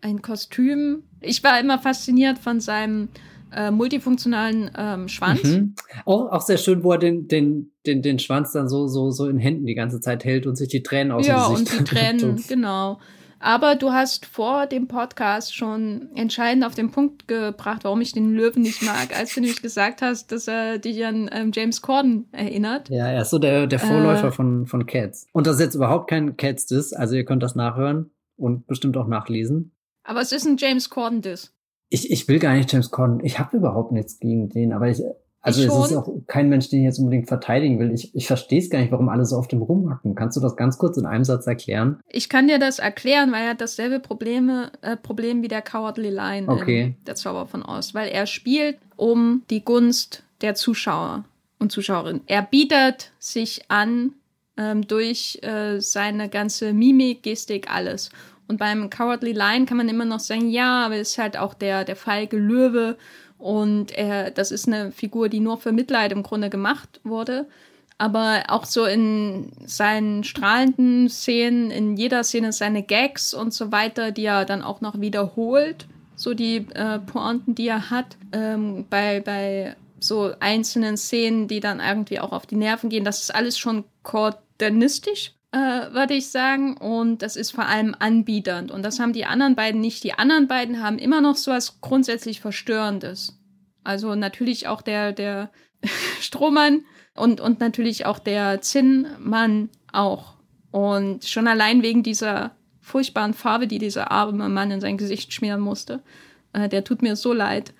[SPEAKER 1] ein Kostüm. Ich war immer fasziniert von seinem äh, multifunktionalen ähm, Schwanz. Mhm.
[SPEAKER 2] Auch, auch sehr schön, wo er den, den, den, den Schwanz dann so, so, so in Händen die ganze Zeit hält und sich die Tränen aus
[SPEAKER 1] ja, dem Gesicht Ja, und die Tränen, genau. Aber du hast vor dem Podcast schon entscheidend auf den Punkt gebracht, warum ich den Löwen nicht mag, als du nämlich gesagt hast, dass er dich an ähm, James Corden erinnert.
[SPEAKER 2] Ja, er ist so der, der Vorläufer äh, von, von Cats. Und das ist jetzt überhaupt kein Cats-Diss, also ihr könnt das nachhören und bestimmt auch nachlesen.
[SPEAKER 1] Aber es ist ein James Corden-Diss
[SPEAKER 2] ich, ich will gar nicht James Corden. Ich habe überhaupt nichts gegen den, aber ich, also ich es ist auch kein Mensch, den ich jetzt unbedingt verteidigen will. Ich, ich verstehe es gar nicht, warum alle so auf dem rumhacken. Kannst du das ganz kurz in einem Satz erklären?
[SPEAKER 1] Ich kann dir das erklären, weil er hat dasselbe Probleme, äh, Problem wie der Cowardly Lion
[SPEAKER 2] okay.
[SPEAKER 1] der Zauber von Oz, weil er spielt um die Gunst der Zuschauer und Zuschauerinnen. Er bietet sich an ähm, durch äh, seine ganze Mimik, Gestik, alles. Und beim Cowardly Lion kann man immer noch sagen, ja, aber es ist halt auch der, der feige Löwe. Und er, das ist eine Figur, die nur für Mitleid im Grunde gemacht wurde. Aber auch so in seinen strahlenden Szenen, in jeder Szene seine Gags und so weiter, die er dann auch noch wiederholt, so die äh, Pointen, die er hat, ähm, bei, bei so einzelnen Szenen, die dann irgendwie auch auf die Nerven gehen, das ist alles schon koordinistisch, äh, würde ich sagen. Und das ist vor allem anbiedernd. Und das haben die anderen beiden nicht. Die anderen beiden haben immer noch so was grundsätzlich Verstörendes. Also natürlich auch der, der Strohmann und, und natürlich auch der Zinnmann auch. Und schon allein wegen dieser furchtbaren Farbe, die dieser arme Mann in sein Gesicht schmieren musste, äh, der tut mir so leid.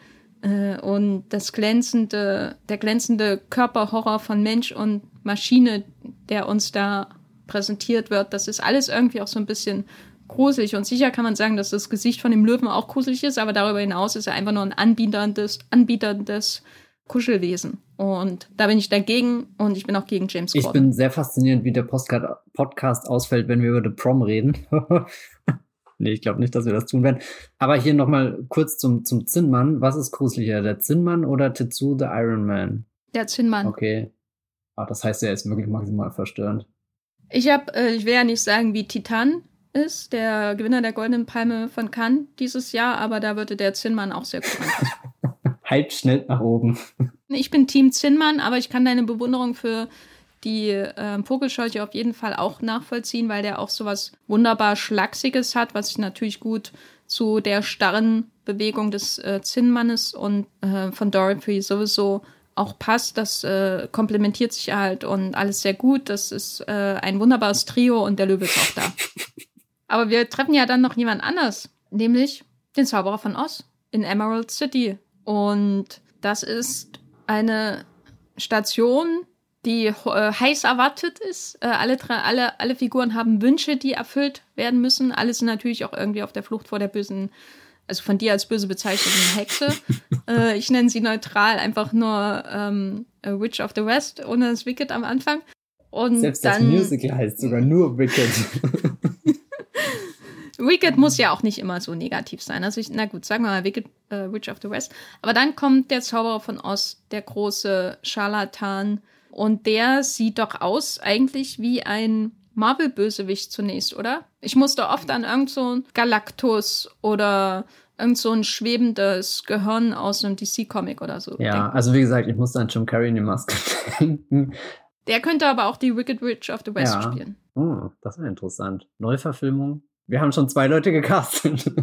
[SPEAKER 1] Äh, und das glänzende, der glänzende Körperhorror von Mensch und Maschine, der uns da präsentiert wird, das ist alles irgendwie auch so ein bisschen gruselig. Und sicher kann man sagen, dass das Gesicht von dem Löwen auch gruselig ist, aber darüber hinaus ist er einfach nur ein anbieterndes, anbieterndes Kuschelwesen. Und da bin ich dagegen und ich bin auch gegen James
[SPEAKER 2] Corden. Ich bin sehr faszinierend, wie der Podcast ausfällt, wenn wir über The Prom reden. nee, ich glaube nicht, dass wir das tun werden. Aber hier nochmal kurz zum, zum Zinnmann. Was ist gruseliger, der Zinnmann oder Tetsu the Iron Man?
[SPEAKER 1] Der Zinnmann.
[SPEAKER 2] Okay. Ah, das heißt, er ist wirklich maximal verstörend.
[SPEAKER 1] Ich habe, äh, ich will ja nicht sagen, wie Titan ist, der Gewinner der Goldenen Palme von Cannes dieses Jahr, aber da würde der Zinnmann auch sehr gut
[SPEAKER 2] halt schnell nach oben.
[SPEAKER 1] Ich bin Team Zinnmann, aber ich kann deine Bewunderung für die äh, Vogelscheuche auf jeden Fall auch nachvollziehen, weil der auch so was wunderbar Schlachsiges hat, was natürlich gut zu der starren Bewegung des äh, Zinnmannes und äh, von Dorothy sowieso auch passt. Das äh, komplementiert sich halt und alles sehr gut. Das ist äh, ein wunderbares Trio und der Löwe ist auch da. Aber wir treffen ja dann noch jemand anders, nämlich den Zauberer von Oz in Emerald City. Und das ist eine Station, die äh, heiß erwartet ist. Äh, alle, alle, alle Figuren haben Wünsche, die erfüllt werden müssen. Alle sind natürlich auch irgendwie auf der Flucht vor der bösen, also von dir als böse bezeichneten Hexe. äh, ich nenne sie neutral einfach nur ähm, Witch of the West, ohne das Wicked am Anfang.
[SPEAKER 2] Und Selbst dann, das Musical heißt sogar nur Wicked.
[SPEAKER 1] Wicked muss ja auch nicht immer so negativ sein. Also ich, na gut, sagen wir mal Wicked, äh, Witch of the West. Aber dann kommt der Zauberer von Oz, der große Scharlatan. Und der sieht doch aus eigentlich wie ein Marvel-Bösewicht zunächst, oder? Ich musste oft an irgend so Galactus oder irgend so ein schwebendes Gehirn aus einem DC-Comic oder so.
[SPEAKER 2] Ja, denken. also wie gesagt, ich musste an Jim Carrey in die Maske denken.
[SPEAKER 1] Der könnte aber auch die Wicked Witch of the West ja. spielen.
[SPEAKER 2] Oh, das wäre interessant. Neuverfilmung. Wir haben schon zwei Leute gecastet.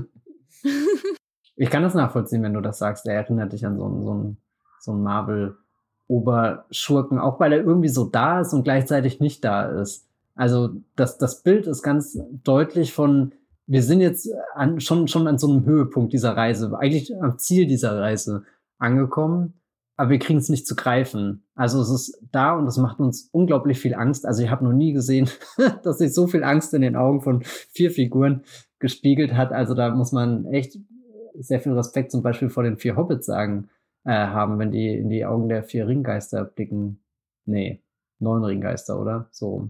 [SPEAKER 2] ich kann das nachvollziehen, wenn du das sagst. Er erinnert dich an so einen, so einen, so einen Marvel-Oberschurken, auch weil er irgendwie so da ist und gleichzeitig nicht da ist. Also das, das Bild ist ganz deutlich von, wir sind jetzt an, schon, schon an so einem Höhepunkt dieser Reise, eigentlich am Ziel dieser Reise angekommen aber wir kriegen es nicht zu greifen. Also es ist da und es macht uns unglaublich viel Angst. Also ich habe noch nie gesehen, dass sich so viel Angst in den Augen von vier Figuren gespiegelt hat. Also da muss man echt sehr viel Respekt zum Beispiel vor den vier Hobbits sagen äh, haben, wenn die in die Augen der vier Ringgeister blicken. Nee, neun Ringgeister, oder? So.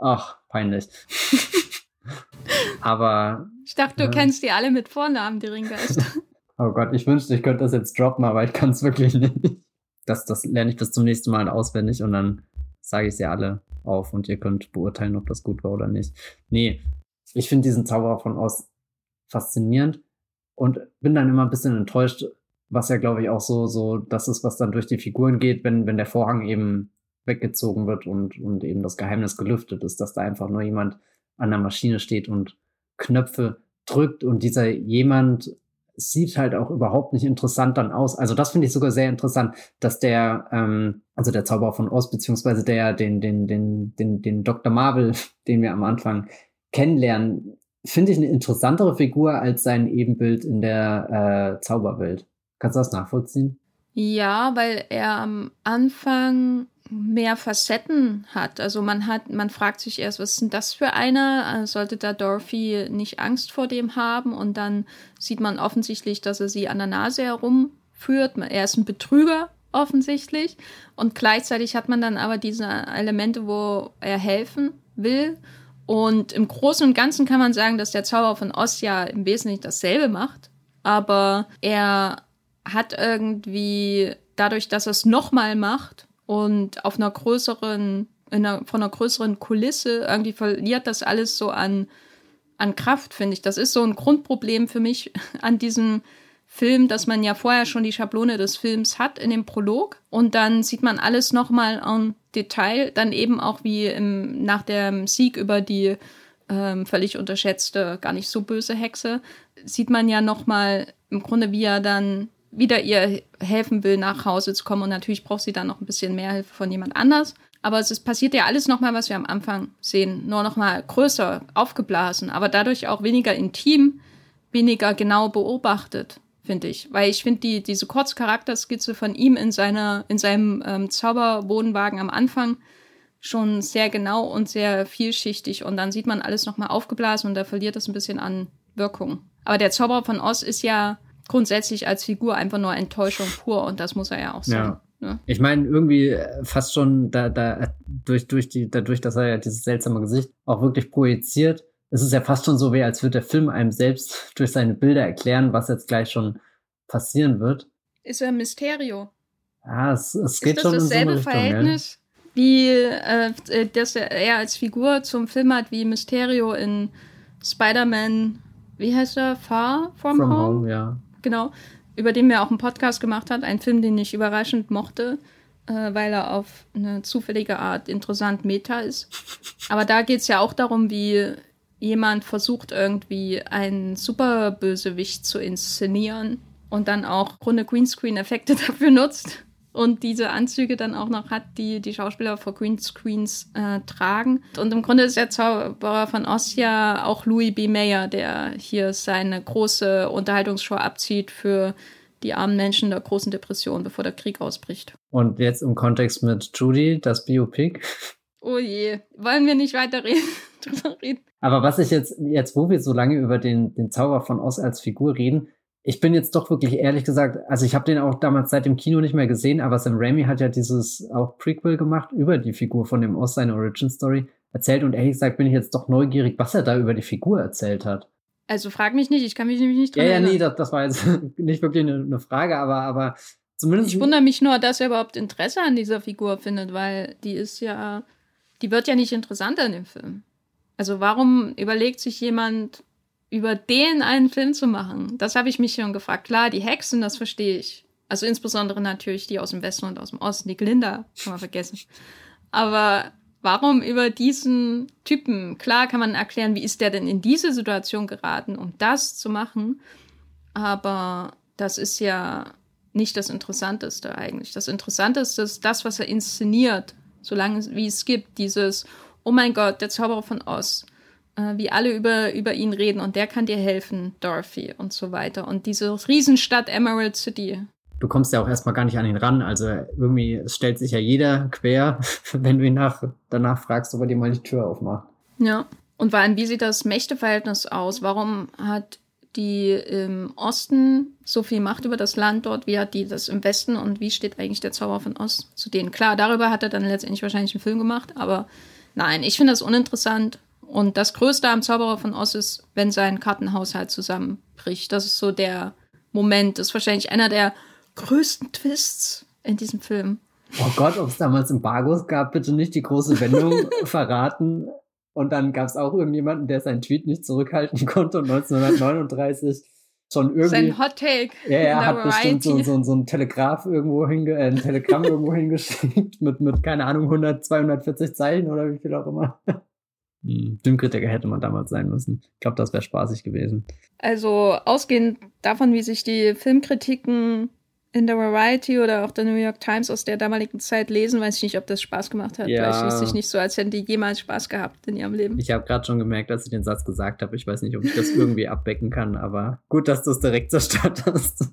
[SPEAKER 2] Ach, peinlich. aber.
[SPEAKER 1] Ich dachte, du äh, kennst die alle mit Vornamen, die Ringgeister.
[SPEAKER 2] Oh Gott, ich wünschte, ich könnte das jetzt droppen, aber ich kann es wirklich nicht. Das, das lerne ich bis zum nächsten Mal auswendig und dann sage ich sie alle auf und ihr könnt beurteilen, ob das gut war oder nicht. Nee, ich finde diesen Zauberer von Oz faszinierend und bin dann immer ein bisschen enttäuscht, was ja, glaube ich, auch so, so das ist, was dann durch die Figuren geht, wenn, wenn der Vorhang eben weggezogen wird und, und eben das Geheimnis gelüftet ist, dass da einfach nur jemand an der Maschine steht und Knöpfe drückt und dieser jemand sieht halt auch überhaupt nicht interessant dann aus. Also das finde ich sogar sehr interessant, dass der, ähm, also der Zauberer von Oz, beziehungsweise der, den, den, den, den, den Dr. Marvel, den wir am Anfang kennenlernen, finde ich eine interessantere Figur als sein Ebenbild in der äh, Zauberwelt. Kannst du das nachvollziehen?
[SPEAKER 1] Ja, weil er am Anfang mehr Facetten hat. Also man hat, man fragt sich erst, was ist denn das für einer? Äh, sollte da Dorothy nicht Angst vor dem haben? Und dann sieht man offensichtlich, dass er sie an der Nase herumführt. Er ist ein Betrüger offensichtlich. Und gleichzeitig hat man dann aber diese Elemente, wo er helfen will. Und im Großen und Ganzen kann man sagen, dass der Zauber von Oz ja im Wesentlichen dasselbe macht. Aber er hat irgendwie dadurch, dass er es nochmal macht und auf einer größeren, einer, von einer größeren Kulisse, irgendwie verliert das alles so an, an Kraft, finde ich. Das ist so ein Grundproblem für mich an diesem Film, dass man ja vorher schon die Schablone des Films hat in dem Prolog und dann sieht man alles nochmal en Detail, dann eben auch wie im, nach dem Sieg über die ähm, völlig unterschätzte, gar nicht so böse Hexe, sieht man ja nochmal im Grunde, wie er dann wieder ihr helfen will, nach Hause zu kommen und natürlich braucht sie dann noch ein bisschen mehr Hilfe von jemand anders. Aber es ist, passiert ja alles nochmal, was wir am Anfang sehen, nur nochmal größer, aufgeblasen, aber dadurch auch weniger intim, weniger genau beobachtet finde ich. Weil ich finde, die, diese Kurzcharakterskizze von ihm in, seiner, in seinem ähm, Zauberwohnwagen am Anfang schon sehr genau und sehr vielschichtig. Und dann sieht man alles nochmal aufgeblasen und da verliert das ein bisschen an Wirkung. Aber der Zauberer von Oz ist ja grundsätzlich als Figur einfach nur Enttäuschung pur und das muss er ja auch sein. Ja.
[SPEAKER 2] Ne? Ich meine, irgendwie fast schon da, da, durch, durch die, dadurch, dass er ja dieses seltsame Gesicht auch wirklich projiziert, es ist ja fast schon so, wie als würde der Film einem selbst durch seine Bilder erklären, was jetzt gleich schon passieren wird.
[SPEAKER 1] Ist ja ein Mysterio.
[SPEAKER 2] Ja, es, es geht
[SPEAKER 1] ist
[SPEAKER 2] schon
[SPEAKER 1] das dasselbe
[SPEAKER 2] in so
[SPEAKER 1] eine Richtung, Verhältnis, ja. wie äh, dass er als Figur zum Film hat, wie Mysterio in Spider-Man, wie heißt er? Far From, From Home? Home?
[SPEAKER 2] ja.
[SPEAKER 1] Genau, über den wir auch einen Podcast gemacht hat, ein Film, den ich überraschend mochte, äh, weil er auf eine zufällige Art interessant Meta ist. Aber da geht es ja auch darum, wie jemand versucht irgendwie einen Superbösewicht zu inszenieren und dann auch runde Greenscreen-Effekte dafür nutzt und diese Anzüge dann auch noch hat, die die Schauspieler vor Greenscreens äh, tragen. Und im Grunde ist der Zauberer von Oz ja auch Louis B. Mayer, der hier seine große Unterhaltungsshow abzieht für die armen Menschen der großen Depression, bevor der Krieg ausbricht.
[SPEAKER 2] Und jetzt im Kontext mit Judy, das Biopic.
[SPEAKER 1] Oh je, wollen wir nicht weiter reden, drüber reden.
[SPEAKER 2] Aber was ich jetzt, jetzt, wo wir so lange über den, den Zauber von Oz als Figur reden, ich bin jetzt doch wirklich ehrlich gesagt, also ich habe den auch damals seit dem Kino nicht mehr gesehen, aber Sam Raimi hat ja dieses auch Prequel gemacht über die Figur von dem Oz, seine Origin Story erzählt und ehrlich gesagt bin ich jetzt doch neugierig, was er da über die Figur erzählt hat.
[SPEAKER 1] Also frag mich nicht, ich kann mich nämlich nicht
[SPEAKER 2] dran Ja, ja, nee, das, das war jetzt nicht wirklich eine, eine Frage, aber, aber zumindest.
[SPEAKER 1] Ich wundere mich nur, dass er überhaupt Interesse an dieser Figur findet, weil die ist ja, die wird ja nicht interessanter in dem Film. Also warum überlegt sich jemand, über den einen Film zu machen? Das habe ich mich schon gefragt. Klar, die Hexen, das verstehe ich. Also insbesondere natürlich die aus dem Westen und aus dem Osten. Die Glinda kann man vergessen. Aber warum über diesen Typen? Klar kann man erklären, wie ist der denn in diese Situation geraten, um das zu machen. Aber das ist ja nicht das Interessanteste eigentlich. Das Interessanteste ist das, was er inszeniert, solange wie es gibt. Dieses, oh mein Gott, der Zauberer von Oz, äh, wie alle über, über ihn reden und der kann dir helfen, Dorothy und so weiter. Und diese Riesenstadt Emerald City.
[SPEAKER 2] Du kommst ja auch erstmal gar nicht an ihn ran. Also irgendwie stellt sich ja jeder quer, wenn du ihn nach, danach fragst, ob er dir mal die Tür aufmacht.
[SPEAKER 1] Ja. Und vor allem, wie sieht das Mächteverhältnis aus? Warum hat die im Osten so viel Macht über das Land dort, wie hat die das im Westen und wie steht eigentlich der Zauber von Ost zu denen? Klar, darüber hat er dann letztendlich wahrscheinlich einen Film gemacht, aber Nein, ich finde das uninteressant. Und das Größte am Zauberer von Oz ist, wenn sein Kartenhaushalt zusammenbricht. Das ist so der Moment. Das ist wahrscheinlich einer der größten Twists in diesem Film.
[SPEAKER 2] Oh Gott, ob es damals Embargos gab, bitte nicht die große Wendung verraten. Und dann gab es auch irgendjemanden, der seinen Tweet nicht zurückhalten konnte und 1939 schon irgendwie.
[SPEAKER 1] Sein Hot Take.
[SPEAKER 2] Ja, er hat bestimmt so, so, so ein Telegraph irgendwo hinge, äh, ein Telegramm irgendwo hingeschickt mit, mit, keine Ahnung, 100, 240 Zeichen oder wie viel auch immer. Hm, Filmkritiker hätte man damals sein müssen. Ich glaube, das wäre spaßig gewesen.
[SPEAKER 1] Also ausgehend davon, wie sich die Filmkritiken in der Variety oder auch der New York Times aus der damaligen Zeit lesen, weiß ich nicht, ob das Spaß gemacht hat. Ja. Weil es sich nicht so, als hätten die jemals Spaß gehabt in ihrem Leben.
[SPEAKER 2] Ich habe gerade schon gemerkt, dass ich den Satz gesagt habe. Ich weiß nicht, ob ich das irgendwie abbecken kann, aber gut, dass du es direkt zerstört hast.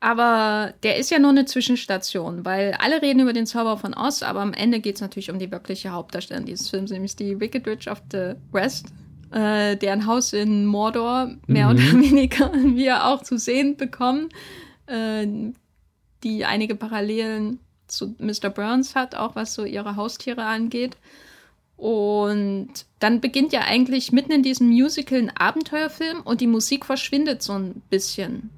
[SPEAKER 1] Aber der ist ja nur eine Zwischenstation, weil alle reden über den Zauber von Oz, aber am Ende geht es natürlich um die wirkliche Hauptdarstellerin dieses Films, nämlich die Wicked Witch of the West, äh, deren Haus in Mordor mehr mhm. oder weniger wir auch zu sehen bekommen. Äh, die einige Parallelen zu Mr. Burns hat, auch was so ihre Haustiere angeht. Und dann beginnt ja eigentlich mitten in diesem Musical ein Abenteuerfilm und die Musik verschwindet so ein bisschen.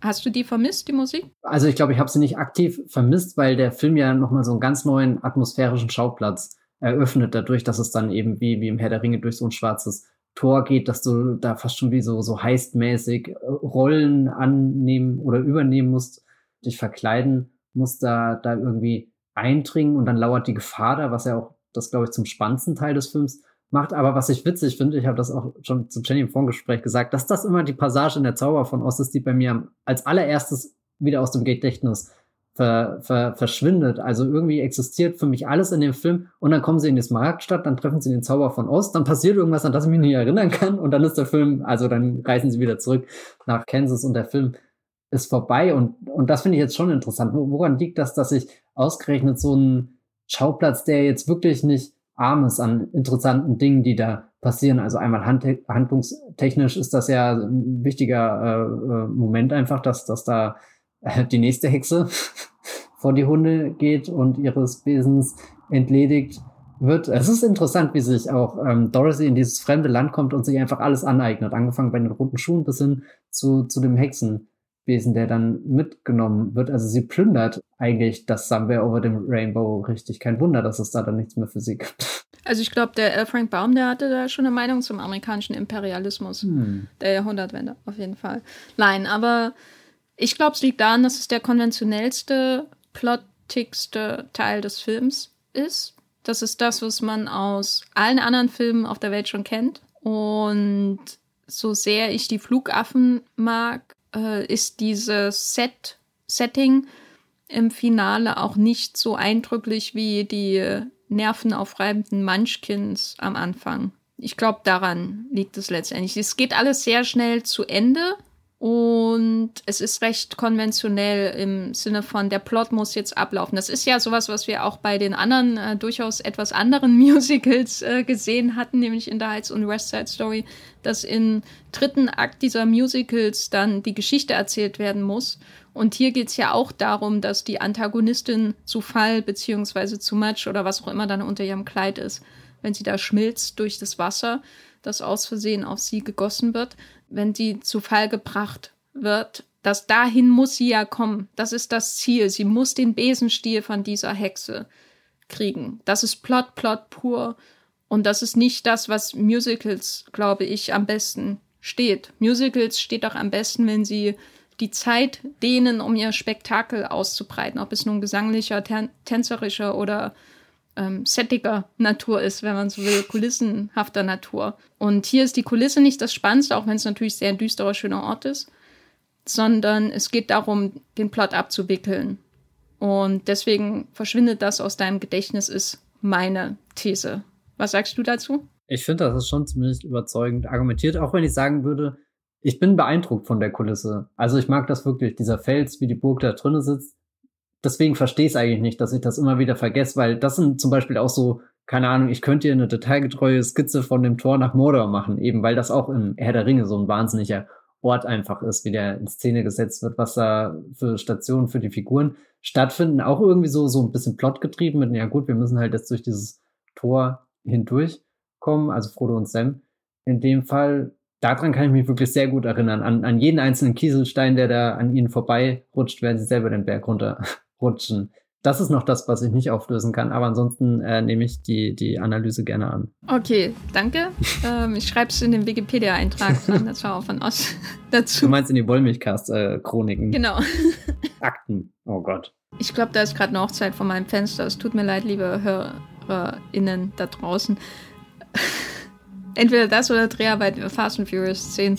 [SPEAKER 1] Hast du die vermisst, die Musik?
[SPEAKER 2] Also ich glaube, ich habe sie nicht aktiv vermisst, weil der Film ja nochmal so einen ganz neuen atmosphärischen Schauplatz eröffnet, dadurch, dass es dann eben wie, wie im Herr der Ringe durch so ein schwarzes Tor geht, dass du da fast schon wie so, so heistmäßig äh, Rollen annehmen oder übernehmen musst, dich verkleiden musst, da, da irgendwie eindringen und dann lauert die Gefahr da, was ja auch das, glaube ich, zum spannendsten Teil des Films macht. Aber was ich witzig finde, ich habe das auch schon zu Jenny im Vorgespräch gesagt, dass das immer die Passage in der Zauber von Oz ist, die bei mir als allererstes wieder aus dem Gedächtnis ver, ver, verschwindet. Also irgendwie existiert für mich alles in dem Film und dann kommen sie in die Smaragdstadt, dann treffen sie den Zauber von Oz, dann passiert irgendwas, an das ich mich nicht erinnern kann und dann ist der Film, also dann reisen sie wieder zurück nach Kansas und der Film ist vorbei und, und das finde ich jetzt schon interessant. Woran liegt das, dass ich ausgerechnet so ein Schauplatz, der jetzt wirklich nicht arm ist an interessanten Dingen, die da passieren. Also einmal hand handlungstechnisch ist das ja ein wichtiger äh, äh, Moment einfach, dass, dass da äh, die nächste Hexe vor die Hunde geht und ihres Besens entledigt wird. Es ist interessant, wie sich auch ähm, Dorothy in dieses fremde Land kommt und sich einfach alles aneignet, angefangen bei den roten Schuhen bis hin zu, zu dem Hexen. Wesen, der dann mitgenommen wird. Also sie plündert eigentlich das Somewhere over dem Rainbow richtig. Kein Wunder, dass es da dann nichts mehr für sie gibt.
[SPEAKER 1] Also ich glaube, der L. Frank Baum, der hatte da schon eine Meinung zum amerikanischen Imperialismus. Hm. Der Jahrhundertwende, auf jeden Fall. Nein, aber ich glaube, es liegt daran, dass es der konventionellste, plottigste Teil des Films ist. Das ist das, was man aus allen anderen Filmen auf der Welt schon kennt. Und so sehr ich die Flugaffen mag, äh, ist dieses Set, Setting im Finale auch nicht so eindrücklich wie die nervenaufreibenden Munchkins am Anfang. Ich glaube, daran liegt es letztendlich. Es geht alles sehr schnell zu Ende und es ist recht konventionell im Sinne von, der Plot muss jetzt ablaufen. Das ist ja sowas, was wir auch bei den anderen, äh, durchaus etwas anderen Musicals äh, gesehen hatten, nämlich in The Heights und West Side Story, dass im dritten Akt dieser Musicals dann die Geschichte erzählt werden muss. Und hier geht es ja auch darum, dass die Antagonistin zu Fall beziehungsweise zu Match oder was auch immer dann unter ihrem Kleid ist, wenn sie da schmilzt durch das Wasser, das aus Versehen auf sie gegossen wird, wenn sie zu Fall gebracht wird, dass dahin muss sie ja kommen. Das ist das Ziel. Sie muss den Besenstiel von dieser Hexe kriegen. Das ist Plot, Plot pur. Und das ist nicht das, was Musicals, glaube ich, am besten steht. Musicals steht auch am besten, wenn sie die Zeit dehnen, um ihr Spektakel auszubreiten, ob es nun gesanglicher, tänzerischer oder ähm, settiger Natur ist, wenn man so will, kulissenhafter Natur. Und hier ist die Kulisse nicht das Spannendste, auch wenn es natürlich sehr ein düsterer, schöner Ort ist, sondern es geht darum, den Plot abzuwickeln. Und deswegen verschwindet das aus deinem Gedächtnis, ist meine These. Was sagst du dazu?
[SPEAKER 2] Ich finde, das ist schon ziemlich überzeugend argumentiert, auch wenn ich sagen würde, ich bin beeindruckt von der Kulisse. Also ich mag das wirklich, dieser Fels, wie die Burg da drinnen sitzt deswegen verstehe ich es eigentlich nicht, dass ich das immer wieder vergesse, weil das sind zum Beispiel auch so, keine Ahnung, ich könnte hier eine detailgetreue Skizze von dem Tor nach Mordor machen, eben weil das auch im Herr der Ringe so ein wahnsinniger Ort einfach ist, wie der in Szene gesetzt wird, was da für Stationen für die Figuren stattfinden. Auch irgendwie so, so ein bisschen plotgetrieben mit, ja gut, wir müssen halt jetzt durch dieses Tor hindurchkommen, also Frodo und Sam. In dem Fall, daran kann ich mich wirklich sehr gut erinnern, an, an jeden einzelnen Kieselstein, der da an ihnen vorbei rutscht, während sie selber den Berg runter rutschen. Das ist noch das, was ich nicht auflösen kann, aber ansonsten äh, nehme ich die, die Analyse gerne an.
[SPEAKER 1] Okay, danke. ähm, ich schreibe es in den Wikipedia-Eintrag von der Schau von Oz dazu.
[SPEAKER 2] Du meinst in die Wollmilchcast-Chroniken?
[SPEAKER 1] genau.
[SPEAKER 2] Akten, oh Gott.
[SPEAKER 1] Ich glaube, da ist gerade eine Hochzeit vor meinem Fenster. Es tut mir leid, liebe HörerInnen da draußen. Entweder das oder Dreharbeiten für Fast and Furious 10.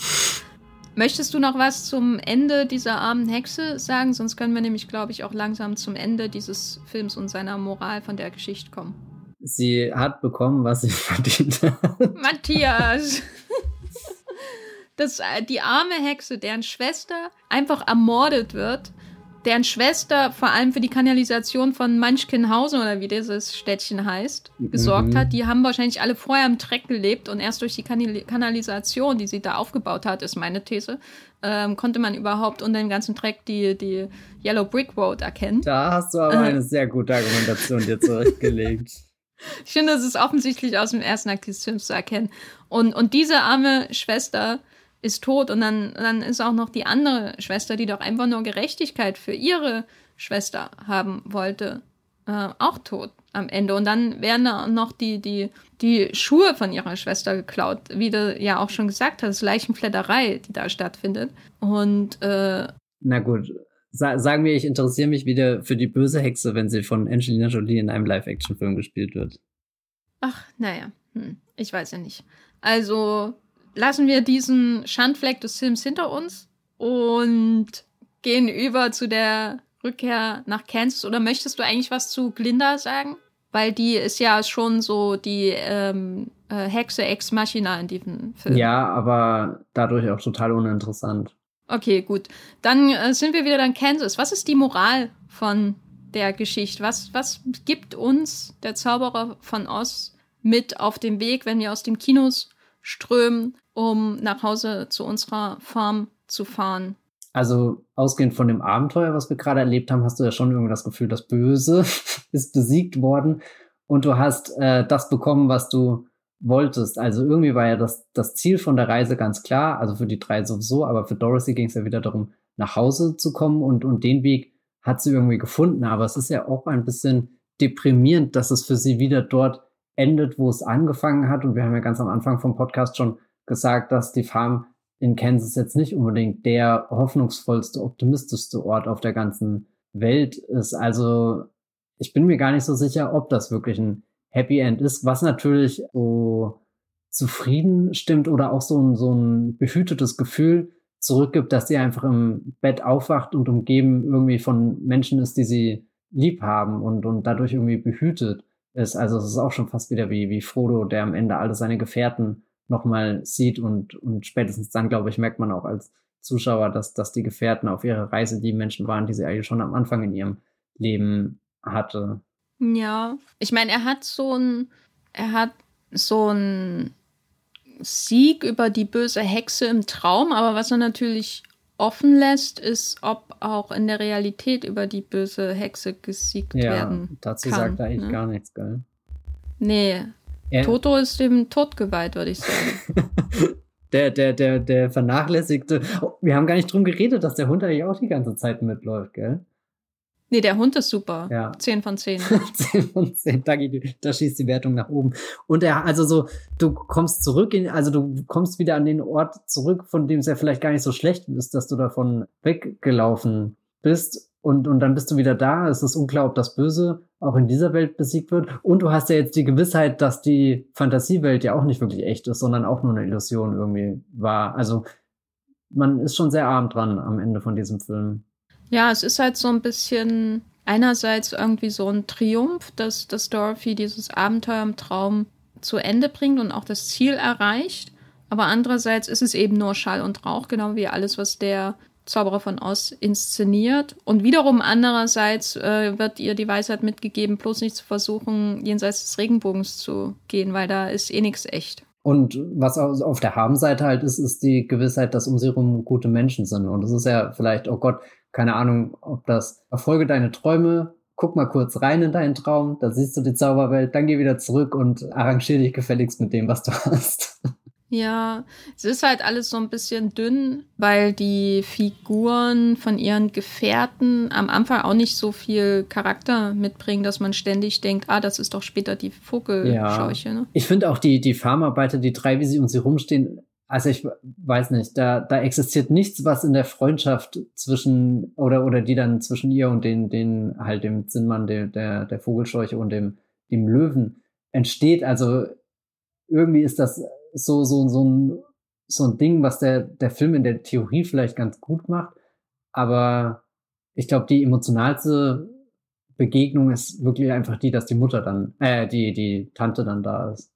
[SPEAKER 1] Möchtest du noch was zum Ende dieser armen Hexe sagen? Sonst können wir nämlich, glaube ich, auch langsam zum Ende dieses Films und seiner Moral von der Geschichte kommen.
[SPEAKER 2] Sie hat bekommen, was sie verdient hat.
[SPEAKER 1] Matthias! Das, äh, die arme Hexe, deren Schwester einfach ermordet wird, deren Schwester vor allem für die Kanalisation von Manchkinhausen oder wie dieses Städtchen heißt, gesorgt
[SPEAKER 2] Mhm.
[SPEAKER 1] hat. Die haben wahrscheinlich alle vorher im Dreck gelebt und erst durch die Kanal Kanalisation, die sie da aufgebaut hat, ist meine These, ähm, konnte man überhaupt unter dem ganzen Dreck die, die Yellow Brick Road erkennen.
[SPEAKER 2] Da hast du aber
[SPEAKER 1] Äh.
[SPEAKER 2] eine sehr gute Argumentation dir zurechtgelegt.
[SPEAKER 1] Ich finde, das ist offensichtlich aus dem ersten Akt des Films zu erkennen. Und, und diese arme Schwester ist tot und dann, dann ist auch noch die andere Schwester, die doch einfach nur Gerechtigkeit für ihre Schwester haben wollte, äh, auch tot am Ende. Und dann werden da noch die, die, die Schuhe von ihrer Schwester geklaut, wie du ja auch schon gesagt hast, Leichenfledderei, die da stattfindet. Und äh,
[SPEAKER 2] Na gut, sa sagen wir, ich interessiere mich wieder für die böse Hexe, wenn sie von Angelina Jolie in einem Live-Action-Film gespielt wird.
[SPEAKER 1] Ach, naja, hm, ich weiß ja nicht. Also lassen wir diesen Schandfleck des Films hinter uns und gehen über zu der Rückkehr nach Kansas. Oder möchtest du eigentlich was zu Glinda sagen? Weil die ist ja schon so die ähm, äh, Hexe ex machina in diesem Film.
[SPEAKER 2] Ja, aber dadurch auch total uninteressant.
[SPEAKER 1] Okay, gut. Dann äh, sind wir wieder in Kansas. Was ist die Moral von der Geschichte? Was, was gibt uns der Zauberer von Oz mit auf dem Weg, wenn wir aus den Kinos strömen, um nach Hause zu unserer Farm zu fahren?
[SPEAKER 2] Also ausgehend von dem Abenteuer, was wir gerade erlebt haben, hast du ja schon irgendwie das Gefühl, das Böse ist besiegt worden und du hast äh, das bekommen, was du wolltest. Also irgendwie war ja das, das Ziel von der Reise ganz klar, also für die drei sowieso, aber für Dorothy ging es ja wieder darum, nach Hause zu kommen und, und den Weg hat sie irgendwie gefunden. Aber es ist ja auch ein bisschen deprimierend, dass es für sie wieder dort endet, wo es angefangen hat. Und wir haben ja ganz am Anfang vom Podcast schon gesagt, dass die Farm in Kansas jetzt nicht unbedingt der hoffnungsvollste, optimistischste Ort auf der ganzen Welt ist. Also ich bin mir gar nicht so sicher, ob das wirklich ein Happy End ist, was natürlich so zufrieden stimmt oder auch so ein, so ein behütetes Gefühl zurückgibt, dass sie einfach im Bett aufwacht und umgeben irgendwie von Menschen ist, die sie lieb haben und, und dadurch irgendwie behütet ist. Also es ist auch schon fast wieder wie, wie Frodo, der am Ende alle seine Gefährten nochmal sieht und, und spätestens dann, glaube ich, merkt man auch als Zuschauer, dass, dass die Gefährten auf ihrer Reise die Menschen waren, die sie eigentlich schon am Anfang in ihrem Leben hatte.
[SPEAKER 1] Ja, ich meine, er hat so ein, er hat so ein Sieg über die böse Hexe im Traum, aber was er natürlich offen lässt, ist, ob auch in der Realität über die böse Hexe gesiegt
[SPEAKER 2] Ja,
[SPEAKER 1] werden
[SPEAKER 2] dazu
[SPEAKER 1] kann,
[SPEAKER 2] sagt er eigentlich
[SPEAKER 1] ne?
[SPEAKER 2] gar nichts, gell?
[SPEAKER 1] Nee,
[SPEAKER 2] Er,
[SPEAKER 1] Toto ist dem Tod geweiht, würde ich sagen.
[SPEAKER 2] der, der, der, der vernachlässigte. Oh, wir haben gar nicht drum geredet, dass der Hund eigentlich auch die ganze Zeit mitläuft, gell?
[SPEAKER 1] Nee, der Hund ist super.
[SPEAKER 2] Ja.
[SPEAKER 1] 10 von 10.
[SPEAKER 2] 10 von 10, da, geht, da schießt die Wertung nach oben. Und er, also so, du kommst zurück in, also du kommst wieder an den Ort zurück, von dem es ja vielleicht gar nicht so schlecht ist, dass du davon weggelaufen bist. Und, und dann bist du wieder da. Es ist unklar, ob das Böse auch in dieser Welt besiegt wird. Und du hast ja jetzt die Gewissheit, dass die Fantasiewelt ja auch nicht wirklich echt ist, sondern auch nur eine Illusion irgendwie war. Also man ist schon sehr arm dran am Ende von diesem Film.
[SPEAKER 1] Ja, es ist halt so ein bisschen einerseits irgendwie so ein Triumph, dass, dass Dorothy dieses Abenteuer im Traum zu Ende bringt und auch das Ziel erreicht. Aber andererseits ist es eben nur Schall und Rauch, genau wie alles, was der Zauberer von Oz inszeniert. Und wiederum andererseits äh, wird ihr die Weisheit mitgegeben, bloß nicht zu versuchen, jenseits des Regenbogens zu gehen, weil da ist eh nichts echt.
[SPEAKER 2] Und was auf der Habenseite halt ist, ist die Gewissheit, dass um sie herum gute Menschen sind. Und es ist ja vielleicht, oh Gott, keine Ahnung, ob das Erfolge deine Träume, guck mal kurz rein in deinen Traum, da siehst du die Zauberwelt, dann geh wieder zurück und arrangier dich gefälligst mit dem, was du hast.
[SPEAKER 1] Ja, es ist halt alles so ein bisschen dünn, weil die Figuren von ihren Gefährten am Anfang auch nicht so viel Charakter mitbringen, dass man ständig denkt, ah, das ist doch später die Vogelscheuche. Ne?
[SPEAKER 2] Ich finde auch die, die Farmarbeiter, die drei, wie sie um sie rumstehen, also ich weiß nicht, da, da existiert nichts, was in der Freundschaft zwischen, oder, oder die dann zwischen ihr und den, den, halt dem Zinnmann, der, der, der Vogelscheuche und dem, dem Löwen entsteht. Also irgendwie ist das so, so, so ein, so ein Ding, was der, der Film in der Theorie vielleicht ganz gut macht. Aber ich glaube, die emotionalste Begegnung ist wirklich einfach die, dass die Mutter dann, äh, die, die Tante dann da ist.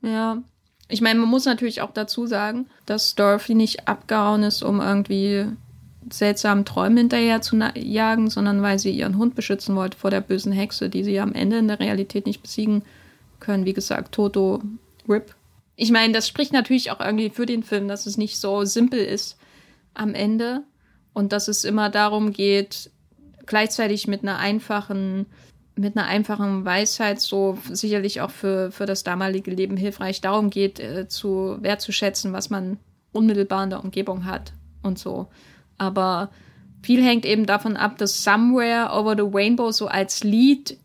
[SPEAKER 1] Ja. Ich meine, man muss natürlich auch dazu sagen, dass Dorothy nicht abgehauen ist, um irgendwie seltsamen Träumen hinterher zu jagen, sondern weil sie ihren Hund beschützen wollte vor der bösen Hexe, die sie am Ende in der Realität nicht besiegen können. Wie gesagt, Toto, Rip. Ich meine, das spricht natürlich auch irgendwie für den Film, dass es nicht so simpel ist am Ende und dass es immer darum geht, gleichzeitig mit einer einfachen mit einer einfachen Weisheit so sicherlich auch für, für das damalige Leben hilfreich darum geht, äh, zu wertzuschätzen, was man unmittelbar in der Umgebung hat und so. Aber viel hängt eben davon ab, dass Somewhere Over the Rainbow so als Lied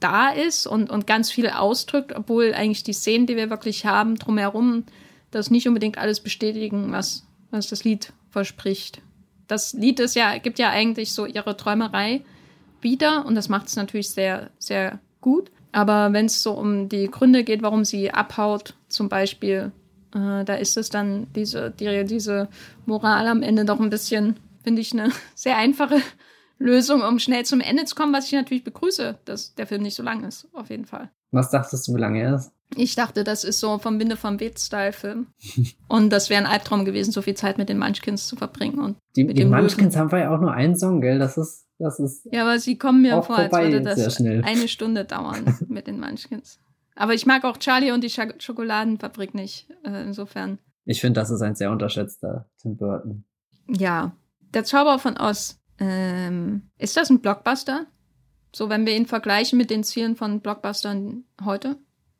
[SPEAKER 1] da ist und, und ganz viel ausdrückt, obwohl eigentlich die Szenen, die wir wirklich haben, drumherum, das nicht unbedingt alles bestätigen, was, was das Lied verspricht. Das Lied ist ja, gibt ja eigentlich so ihre Träumerei wieder und das macht es natürlich sehr, sehr gut. Aber wenn es so um die Gründe geht, warum sie abhaut, zum Beispiel, äh, da ist es dann diese, die, diese Moral am Ende doch ein bisschen, finde ich, eine sehr einfache Lösung, um schnell zum Ende zu kommen, was ich natürlich begrüße, dass der Film nicht so lang ist, auf jeden Fall.
[SPEAKER 2] Was dachtest du, wie lange er ist?
[SPEAKER 1] Ich dachte, das ist so vom Winde vom Wild-Style-Film. und das wäre ein Albtraum gewesen, so viel Zeit mit den Munchkins zu verbringen. Und
[SPEAKER 2] die, die Munchkins haben wir ja auch nur einen Song, gell? Das ist, das ist.
[SPEAKER 1] Ja, aber sie kommen mir vor, als würde das eine Stunde dauern mit den Munchkins. Aber ich mag auch Charlie und die Sch Schokoladenfabrik nicht. Äh, insofern.
[SPEAKER 2] Ich finde, das ist ein sehr unterschätzter Tim Burton.
[SPEAKER 1] Ja. Der Zauber von Oz. Ähm, ist das ein Blockbuster? So, wenn wir ihn vergleichen mit den Zielen von Blockbustern heute?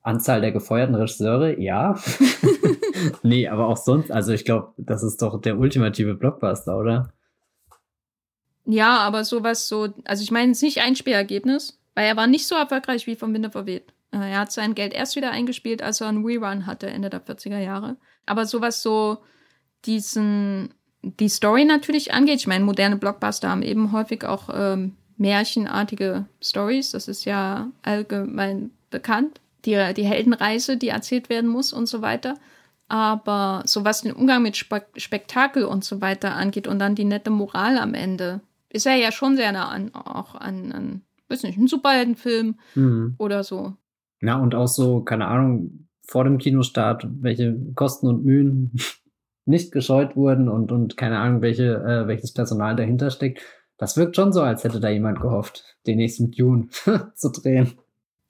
[SPEAKER 2] Anzahl der gefeuerten Regisseure, ja. nee, aber auch sonst, also ich glaube, das ist doch der ultimative Blockbuster, oder?
[SPEAKER 1] Ja, aber sowas so, also ich meine, es ist nicht ein Spielergebnis, weil er war nicht so erfolgreich wie vom Winter verweht. Er hat sein Geld erst wieder eingespielt, als er einen Rerun hatte, Ende der 40er Jahre. Aber sowas so, diesen, die Story natürlich angeht, ich meine, moderne Blockbuster haben eben häufig auch ähm, märchenartige Stories, das ist ja allgemein bekannt die, die Heldenreise, die erzählt werden muss und so weiter. Aber so was den Umgang mit Spe Spektakel und so weiter angeht und dann die nette Moral am Ende, ist er ja schon sehr nah an, auch an, an weiß nicht, einen Superheldenfilm mhm. oder so.
[SPEAKER 2] Ja, und auch so, keine Ahnung, vor dem Kinostart, welche Kosten und Mühen nicht gescheut wurden und, und keine Ahnung, welche, äh, welches Personal dahinter steckt. Das wirkt schon so, als hätte da jemand gehofft, den nächsten Dune zu drehen.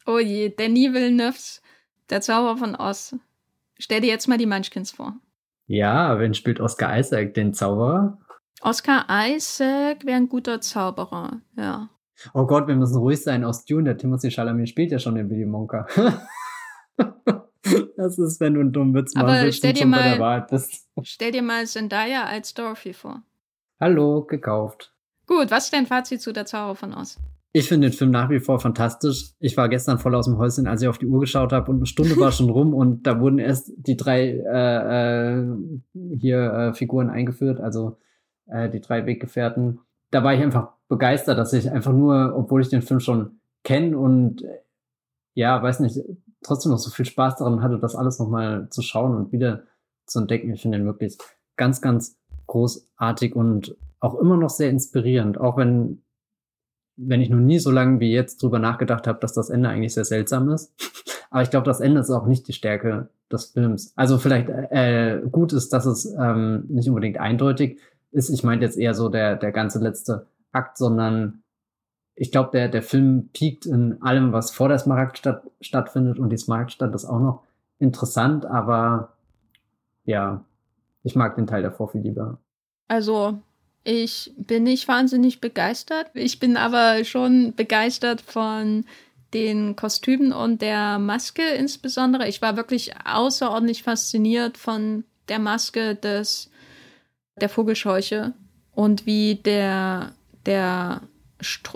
[SPEAKER 1] Oh je, Danny Villeneuve, der Zauber von Oz. Stell dir jetzt mal die Munchkins vor.
[SPEAKER 2] Ja, wen spielt Oscar Isaac, den Zauberer?
[SPEAKER 1] Oscar Isaac wäre ein guter Zauberer, ja.
[SPEAKER 2] Oh Gott, wir müssen ruhig sein aus Dune. Der Timothy Chalamet spielt ja schon den Willy Monka. das ist, wenn du einen dummen Witz
[SPEAKER 1] machst, Aber stell dir mal, Stell dir mal Zendaya als Dorothy vor.
[SPEAKER 2] Hallo, gekauft.
[SPEAKER 1] Gut, was ist dein Fazit zu der Zauber von Oz?
[SPEAKER 2] Ich finde den Film nach wie vor fantastisch. Ich war gestern voll aus dem Häuschen, als ich auf die Uhr geschaut habe und eine Stunde war schon rum und da wurden erst die drei äh, äh, hier äh, Figuren eingeführt, also äh, die drei Weggefährten. Da war ich einfach begeistert, dass ich einfach nur, obwohl ich den Film schon kenne und äh, ja, weiß nicht, trotzdem noch so viel Spaß daran hatte, das alles nochmal zu schauen und wieder zu entdecken. Ich finde ihn wirklich ganz, ganz großartig und auch immer noch sehr inspirierend, auch wenn wenn ich noch nie so lange wie jetzt drüber nachgedacht habe, dass das Ende eigentlich sehr seltsam ist. Aber ich glaube, das Ende ist auch nicht die Stärke des Films. Also vielleicht äh, gut ist, dass es ähm, nicht unbedingt eindeutig ist. Ich meine jetzt eher so der, der ganze letzte Akt, sondern ich glaube, der, der Film piekt in allem, was vor der Smaragdstadt stattfindet und die Smaragdstadt ist auch noch interessant, aber ja, ich mag den Teil davor viel lieber.
[SPEAKER 1] Also ich bin nicht wahnsinnig begeistert. Ich bin aber schon begeistert von den Kostümen und der Maske insbesondere. Ich war wirklich außerordentlich fasziniert von der Maske des, der Vogelscheuche und wie der, der,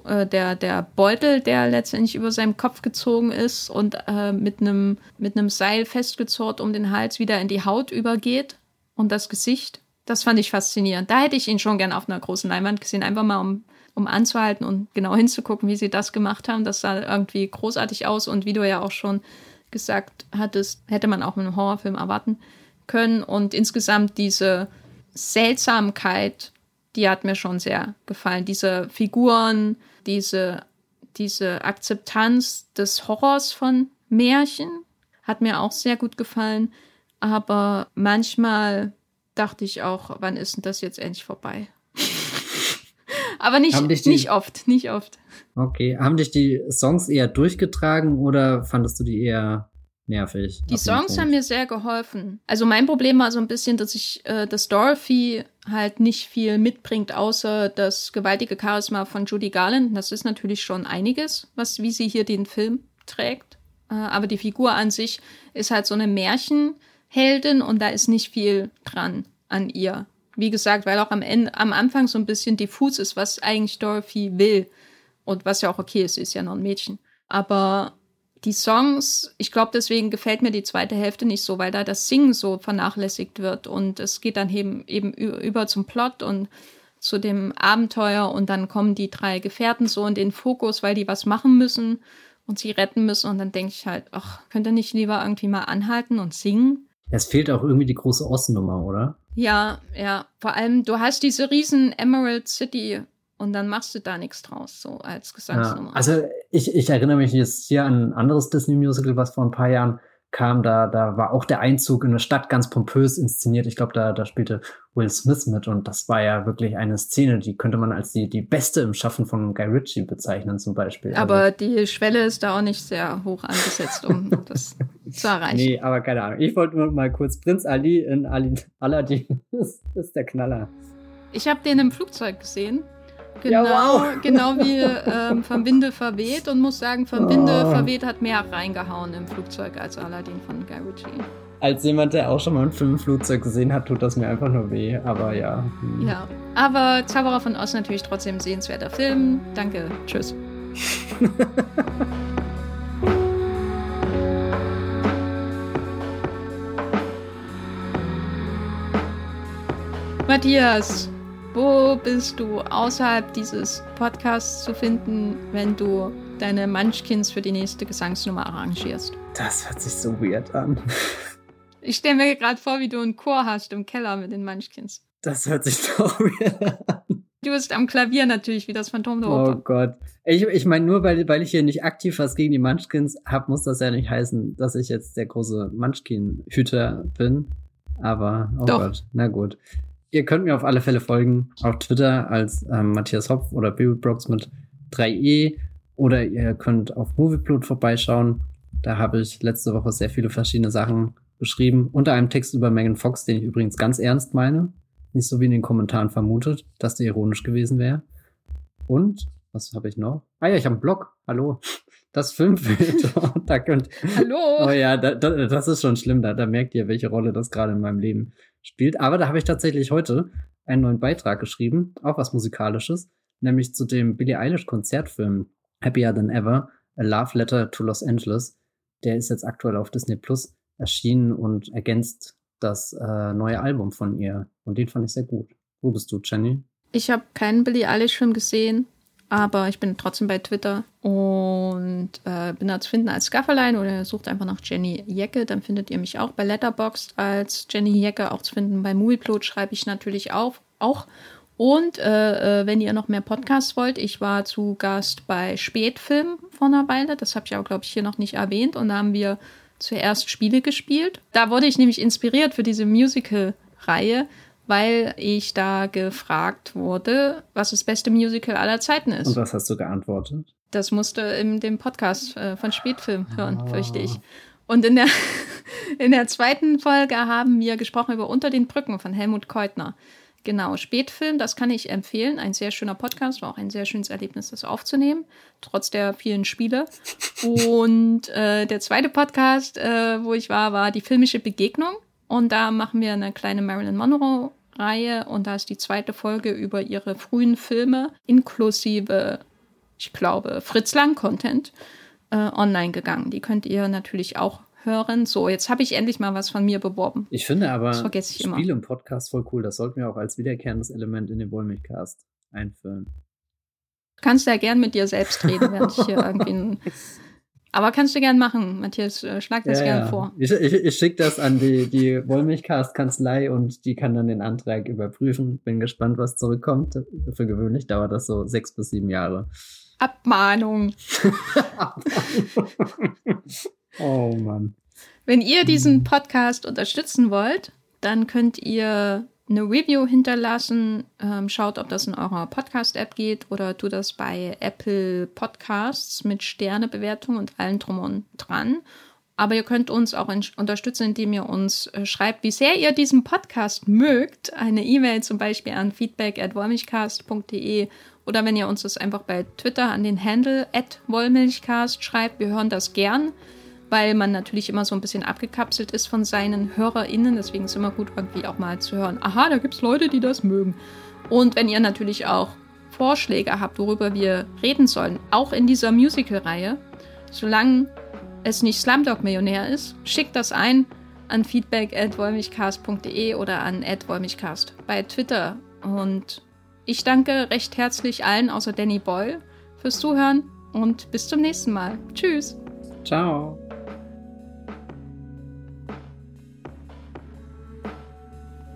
[SPEAKER 1] äh, der, der Beutel, der letztendlich über seinem Kopf gezogen ist und äh, mit einem mit Seil festgezurrt um den Hals wieder in die Haut übergeht und das Gesicht das fand ich faszinierend. Da hätte ich ihn schon gern auf einer großen Leinwand gesehen, einfach mal um, um anzuhalten und genau hinzugucken, wie sie das gemacht haben. Das sah irgendwie großartig aus und wie du ja auch schon gesagt hattest, hätte man auch in einem Horrorfilm erwarten können. Und insgesamt diese Seltsamkeit, die hat mir schon sehr gefallen. Diese Figuren, diese, diese Akzeptanz des Horrors von Märchen hat mir auch sehr gut gefallen. Aber manchmal dachte ich auch, wann ist denn das jetzt endlich vorbei? Aber nicht, die, nicht oft, nicht oft.
[SPEAKER 2] Okay. Haben dich die Songs eher durchgetragen oder fandest du die eher nervig?
[SPEAKER 1] Die Songs haben mir sehr geholfen. Also mein Problem war so ein bisschen, dass ich, äh, dass Dorothy halt nicht viel mitbringt, außer das gewaltige Charisma von Judy Garland. Das ist natürlich schon einiges, was, wie sie hier den Film trägt. Äh, aber die Figur an sich ist halt so eine Märchenheldin und da ist nicht viel dran an ihr. Wie gesagt, weil auch am Ende, am Anfang so ein bisschen diffus ist, was eigentlich Dorothy will. Und was ja auch okay ist, sie ist ja noch ein Mädchen. Aber die Songs, ich glaube, deswegen gefällt mir die zweite Hälfte nicht so, weil da das Singen so vernachlässigt wird und es geht dann eben, eben über zum Plot und zu dem Abenteuer und dann kommen die drei Gefährten so in den Fokus, weil die was machen müssen und sie retten müssen und dann denke ich halt, ach, könnt ihr nicht lieber irgendwie mal anhalten und singen?
[SPEAKER 2] Es fehlt auch irgendwie die große Ostnummer, oder?
[SPEAKER 1] Ja, ja. Vor allem, du hast diese riesen Emerald City und dann machst du da nichts draus, so als Gesangsnummer.
[SPEAKER 2] Ja, also ich, ich erinnere mich jetzt hier an ein anderes Disney-Musical, was vor ein paar Jahren kam, da, da war auch der Einzug in eine Stadt ganz pompös inszeniert. Ich glaube, da, da spielte Will Smith mit und das war ja wirklich eine Szene, die könnte man als die, die beste im Schaffen von Guy Ritchie bezeichnen, zum Beispiel.
[SPEAKER 1] Aber also, die Schwelle ist da auch nicht sehr hoch angesetzt, um das zu erreichen. Nee,
[SPEAKER 2] aber keine Ahnung. Ich wollte nur mal kurz Prinz Ali in Ali, Aladdin ist, ist der Knaller.
[SPEAKER 1] Ich habe den im Flugzeug gesehen Genau, ja, wow. genau wie ähm, vom Winde verweht und muss sagen, vom Winde oh. verweht hat mehr reingehauen im Flugzeug als Aladdin von Guy Ritchie.
[SPEAKER 2] Als jemand, der auch schon mal einen Film im Flugzeug gesehen hat, tut das mir einfach nur weh, aber ja.
[SPEAKER 1] Hm. Ja, aber Zauberer von Oz natürlich trotzdem sehenswerter Film. Danke, tschüss. Matthias, wo bist du außerhalb dieses Podcasts zu finden, wenn du deine Munchkins für die nächste Gesangsnummer arrangierst?
[SPEAKER 2] Das hört sich so weird an.
[SPEAKER 1] Ich stelle mir gerade vor, wie du einen Chor hast im Keller mit den Munchkins.
[SPEAKER 2] Das hört sich doch weird an.
[SPEAKER 1] Du bist am Klavier natürlich, wie das Phantom der
[SPEAKER 2] Oper. Oh Gott. Ich, ich meine, nur weil, weil ich hier nicht aktiv was gegen die Munchkins habe, muss das ja nicht heißen, dass ich jetzt der große Munchkin-Hüter bin. Aber, oh Doch. Gott, na gut. Ihr könnt mir auf alle Fälle folgen auf Twitter als ähm, Matthias Hopf oder Bibelbrox mit 3e oder ihr könnt auf Movieplot vorbeischauen. Da habe ich letzte Woche sehr viele verschiedene Sachen beschrieben, unter einem Text über Megan Fox, den ich übrigens ganz ernst meine. Nicht so wie in den Kommentaren vermutet, dass der ironisch gewesen wäre. Und, was habe ich noch? Ah ja, ich habe einen Blog. Hallo. Das Filmbild. da könnt,
[SPEAKER 1] Hallo.
[SPEAKER 2] Oh ja, da, da, das ist schon schlimm. Da, da merkt ihr, welche Rolle das gerade in meinem Leben spielt. Aber da habe ich tatsächlich heute einen neuen Beitrag geschrieben, auch was Musikalisches, nämlich zu dem Billie Eilish Konzertfilm Happier Than Ever, A Love Letter to Los Angeles. Der ist jetzt aktuell auf Disney Plus erschienen und ergänzt das äh, neue Album von ihr. Und den fand ich sehr gut. Wo bist du, Jenny?
[SPEAKER 1] Ich habe keinen Billie Eilish-Film gesehen, aber ich bin trotzdem bei Twitter und äh, bin da zu finden als Gafferlein oder sucht einfach nach Jenny Jecke, dann findet ihr mich auch bei Letterboxd als Jenny Jecke auch zu finden. Bei Movieplot schreibe ich natürlich auf, auch. Und äh, äh, wenn ihr noch mehr Podcasts wollt, ich war zu Gast bei Spätfilm vor einer Weile. Das habe ich auch, glaube ich, hier noch nicht erwähnt. Und da haben wir zuerst Spiele gespielt. Da wurde ich nämlich inspiriert für diese Musical-Reihe weil ich da gefragt wurde, was das beste Musical aller Zeiten ist.
[SPEAKER 2] Und was hast du geantwortet?
[SPEAKER 1] Das musste in dem Podcast äh, von Spätfilm hören, oh. fürchte ich. Und in der, in der zweiten Folge haben wir gesprochen über Unter den Brücken von Helmut Keutner. Genau, Spätfilm, das kann ich empfehlen. Ein sehr schöner Podcast, war auch ein sehr schönes Erlebnis, das aufzunehmen, trotz der vielen Spiele. Und äh, der zweite Podcast, äh, wo ich war, war die filmische Begegnung. Und da machen wir eine kleine Marilyn Monroe Reihe und da ist die zweite Folge über ihre frühen Filme inklusive, ich glaube, Fritz Lang Content äh, online gegangen. Die könnt ihr natürlich auch hören. So, jetzt habe ich endlich mal was von mir beworben.
[SPEAKER 2] Ich finde aber das vergesse ich Spiel immer. im Podcast voll cool. Das sollten wir auch als wiederkehrendes Element in den Wollmilchcast einführen.
[SPEAKER 1] Kannst ja gern mit dir selbst reden, während ich hier irgendwie ein aber kannst du gern machen, Matthias, äh, schlag das ja, gern ja. vor.
[SPEAKER 2] Ich, ich, ich schicke das an die, die Wollmilchcast-Kanzlei und die kann dann den Antrag überprüfen. Bin gespannt, was zurückkommt. Für gewöhnlich dauert das so sechs bis sieben Jahre.
[SPEAKER 1] Abmahnung.
[SPEAKER 2] oh Mann.
[SPEAKER 1] Wenn ihr diesen Podcast unterstützen wollt, dann könnt ihr eine Review hinterlassen. Ähm, schaut, ob das in eurer Podcast-App geht oder tut das bei Apple Podcasts mit Sternebewertung und allen drum und dran. Aber ihr könnt uns auch unterstützen, indem ihr uns äh, schreibt, wie sehr ihr diesen Podcast mögt. Eine E-Mail zum Beispiel an feedback at wollmilchcast.de oder wenn ihr uns das einfach bei Twitter an den Handle at wollmilchcast schreibt. Wir hören das gern weil man natürlich immer so ein bisschen abgekapselt ist von seinen HörerInnen. Deswegen ist es immer gut, irgendwie auch mal zu hören, aha, da gibt es Leute, die das mögen. Und wenn ihr natürlich auch Vorschläge habt, worüber wir reden sollen, auch in dieser Musical-Reihe, solange es nicht Slumdog Millionär ist, schickt das ein an feedback at wollmichcast.de oder an wollmichcast bei Twitter. Und ich danke recht herzlich allen außer Danny Boyle fürs Zuhören und bis zum nächsten Mal. Tschüss.
[SPEAKER 2] Ciao.